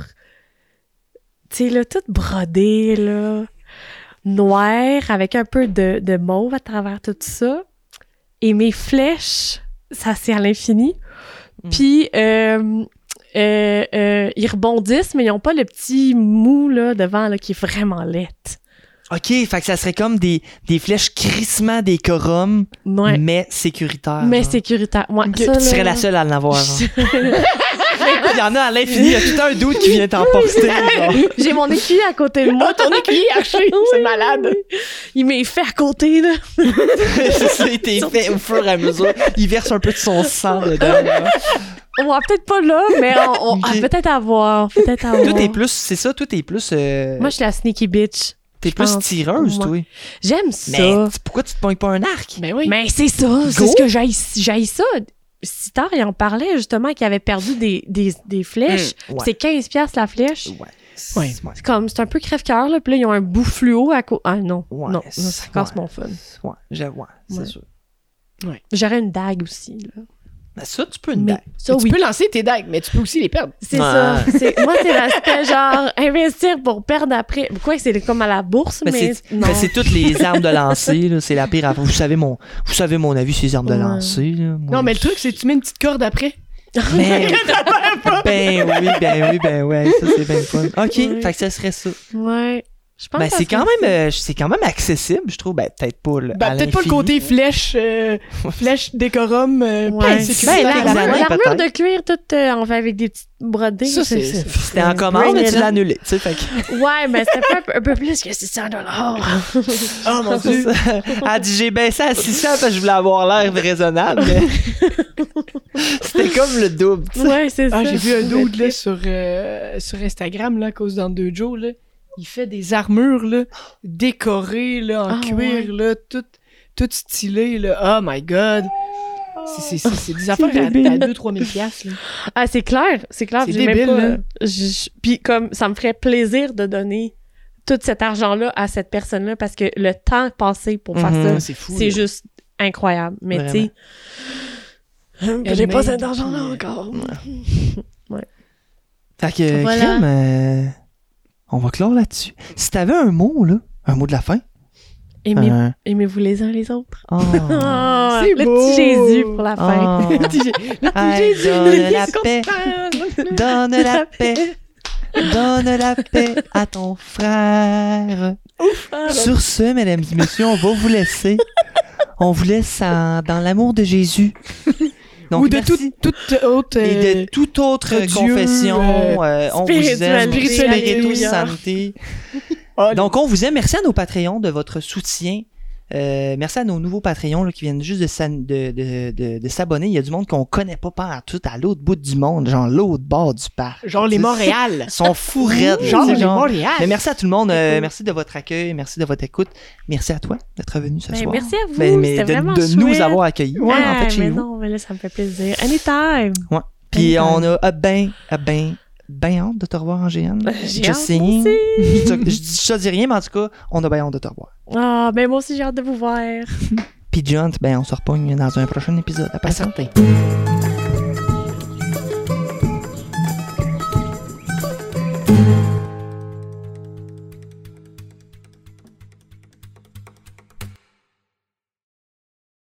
tu sais, là, toute brodée, là, noire, avec un peu de, de mauve à travers tout ça. Et mes flèches, ça, c'est à l'infini. Mm. Puis, euh, euh, euh, ils rebondissent, mais ils n'ont pas le petit mou, là, devant, là, qui est vraiment laid. Ok, fait que ça serait comme des, des flèches crissement des corums, Ouais. mais sécuritaires. Mais genre. sécuritaire. Ouais, Ok, ça, Tu serais la seule à en avoir. Il y en a à l'infini, il y a tout un doute qui vient t'emporter. J'ai mon écuyer à côté de moi. ton écuyer haché, c'est malade. Il m'est fait à côté, là. ça a été fait au fur et à mesure. Il verse un peu de son sang dedans. On va peut-être pas là, mais on, on- ah, peut-être avoir. Peut-être avoir. Toi, t'es plus, c'est ça, toi, t'es plus, euh, Moi, je suis la sneaky bitch. t'es plus pense. tireuse, toi. J'aime ça. Mais pourquoi tu te pognes pas un arc? Ben oui. Mais c'est ça, c'est ce que j'aille ça. Si tard, il en parlait justement qu'il avait perdu des, des, des flèches. Mm, ouais. C'est 15 piastres la flèche. Ouais. Ouais. C'est comme, c'est un peu crève-cœur, là. Puis là, ils ont un bout fluo à côté. Ah non, Ouais, non, ça casse ouais. mon fun. Ouais, j'avoue, ouais, c'est Ouais. sûr. J'aurais une dague aussi, là. Mais ça, tu peux une Mais bague. ça, tu oui. peux lancer tes dagues, mais tu peux aussi les perdre. C'est ça. C'est- Moi, c'est l'aspect genre investir pour perdre après. Quoi, c'est comme à la bourse, mais, Mais c'est, non. mais c'est toutes les armes de lancer, là. C'est la pire. Vous savez mon, vous savez mon avis sur les armes de lancer, là. Moi, Non, mais le truc, c'est que tu mets une petite corde après. Mais- ben oui, ben oui, ben ouais, ça c'est bien fun. Ok, Ouais. fait que ça serait ça. Ouais. Je pense Ben ça c'est quand même, euh, c'est quand même accessible, je trouve. Ben peut-être pas. le- Ben, peut-être pas le côté flèche, euh, flèche décorum. euh, Ouais. de Ben, années, l'armure de cuir toute euh, en fait avec des petites brodées. Ça, c'est- c'est- C'était en commande, mais tu l'as annulé, tu sais, fait que. Ouais, mais c'était pas un peu, un peu plus que 600 dollars. Oh mon C'est dieu. ça. Elle a dit j'ai baissé à 600 parce que je voulais avoir l'air raisonnable, mais c'était comme le double. tu sais. ouais, c'est ça. Ah, j'ai vu un dude là, sur, euh, sur Instagram là, à cause dans deux jours. Là. Il fait des armures là, décorées là, en Ah, cuir, ouais. là, tout, tout stylé. Là. Oh my god! C'est- C'est c'est- c'est des affaires à, à 2-3 000 piastres, là. Ah, c'est clair, c'est clair. C'est j'ai même débile, pas, là. je- je- Puis comme ça me ferait plaisir de donner tout cet argent-là à cette personne-là parce que le temps passé pour faire Mhm. ça, C'est fou. c'est là. juste incroyable. Mais tu sais, j'ai pas cet argent-là encore. Fait que, Voilà. crème, euh, on va clore là-dessus. Si t'avais un mot, là, un mot de la fin. Aimez- Aimez-vous les uns les autres? Oh. Ah, c'est le beau. petit Jésus pour la fin. Oh. Le petit le petit Jésus, donne le la paix. Donne la paix. Donne la paix à ton frère. Ah, Sur ce, mesdames et messieurs, on va vous laisser. On vous laisse dans l'amour de Jésus. Donc, Ou de toute, autre. Et euh, de toute autre confession, euh, on vous aime. spiritualité, Donc, on vous aime. Merci à nos Patreons de votre soutien. Euh, merci à nos nouveaux Patreons là, qui viennent juste de, s'an- de, de, de, de s'abonner. Il y a du monde qu'on connaît pas par tout à l'autre bout du monde, genre l'autre bord du parc. genre les Montréal. Ils sont fous raides. Genre les genre. Montréal. Mais merci à tout le monde. euh, merci de votre accueil. Merci de votre écoute. Merci à toi d'être venu ce Ben, soir. merci à vous. Ben, mais C'était de, vraiment de nous avoir accueillis. Ouais, en Ah, fait, chez mais vous. non, mais là, ça me fait plaisir. Anytime. Puis Anytime. on a ah, ben, ah, ben, ben hâte de te revoir en GN. J'ai hâte, aussi. je, je, je te dis rien, mais en tout cas, on a bien hâte de te revoir. Ah, ben moi aussi, j'ai hâte de vous voir. Puis John, ben on se repogne dans un prochain épisode. À passer. certain.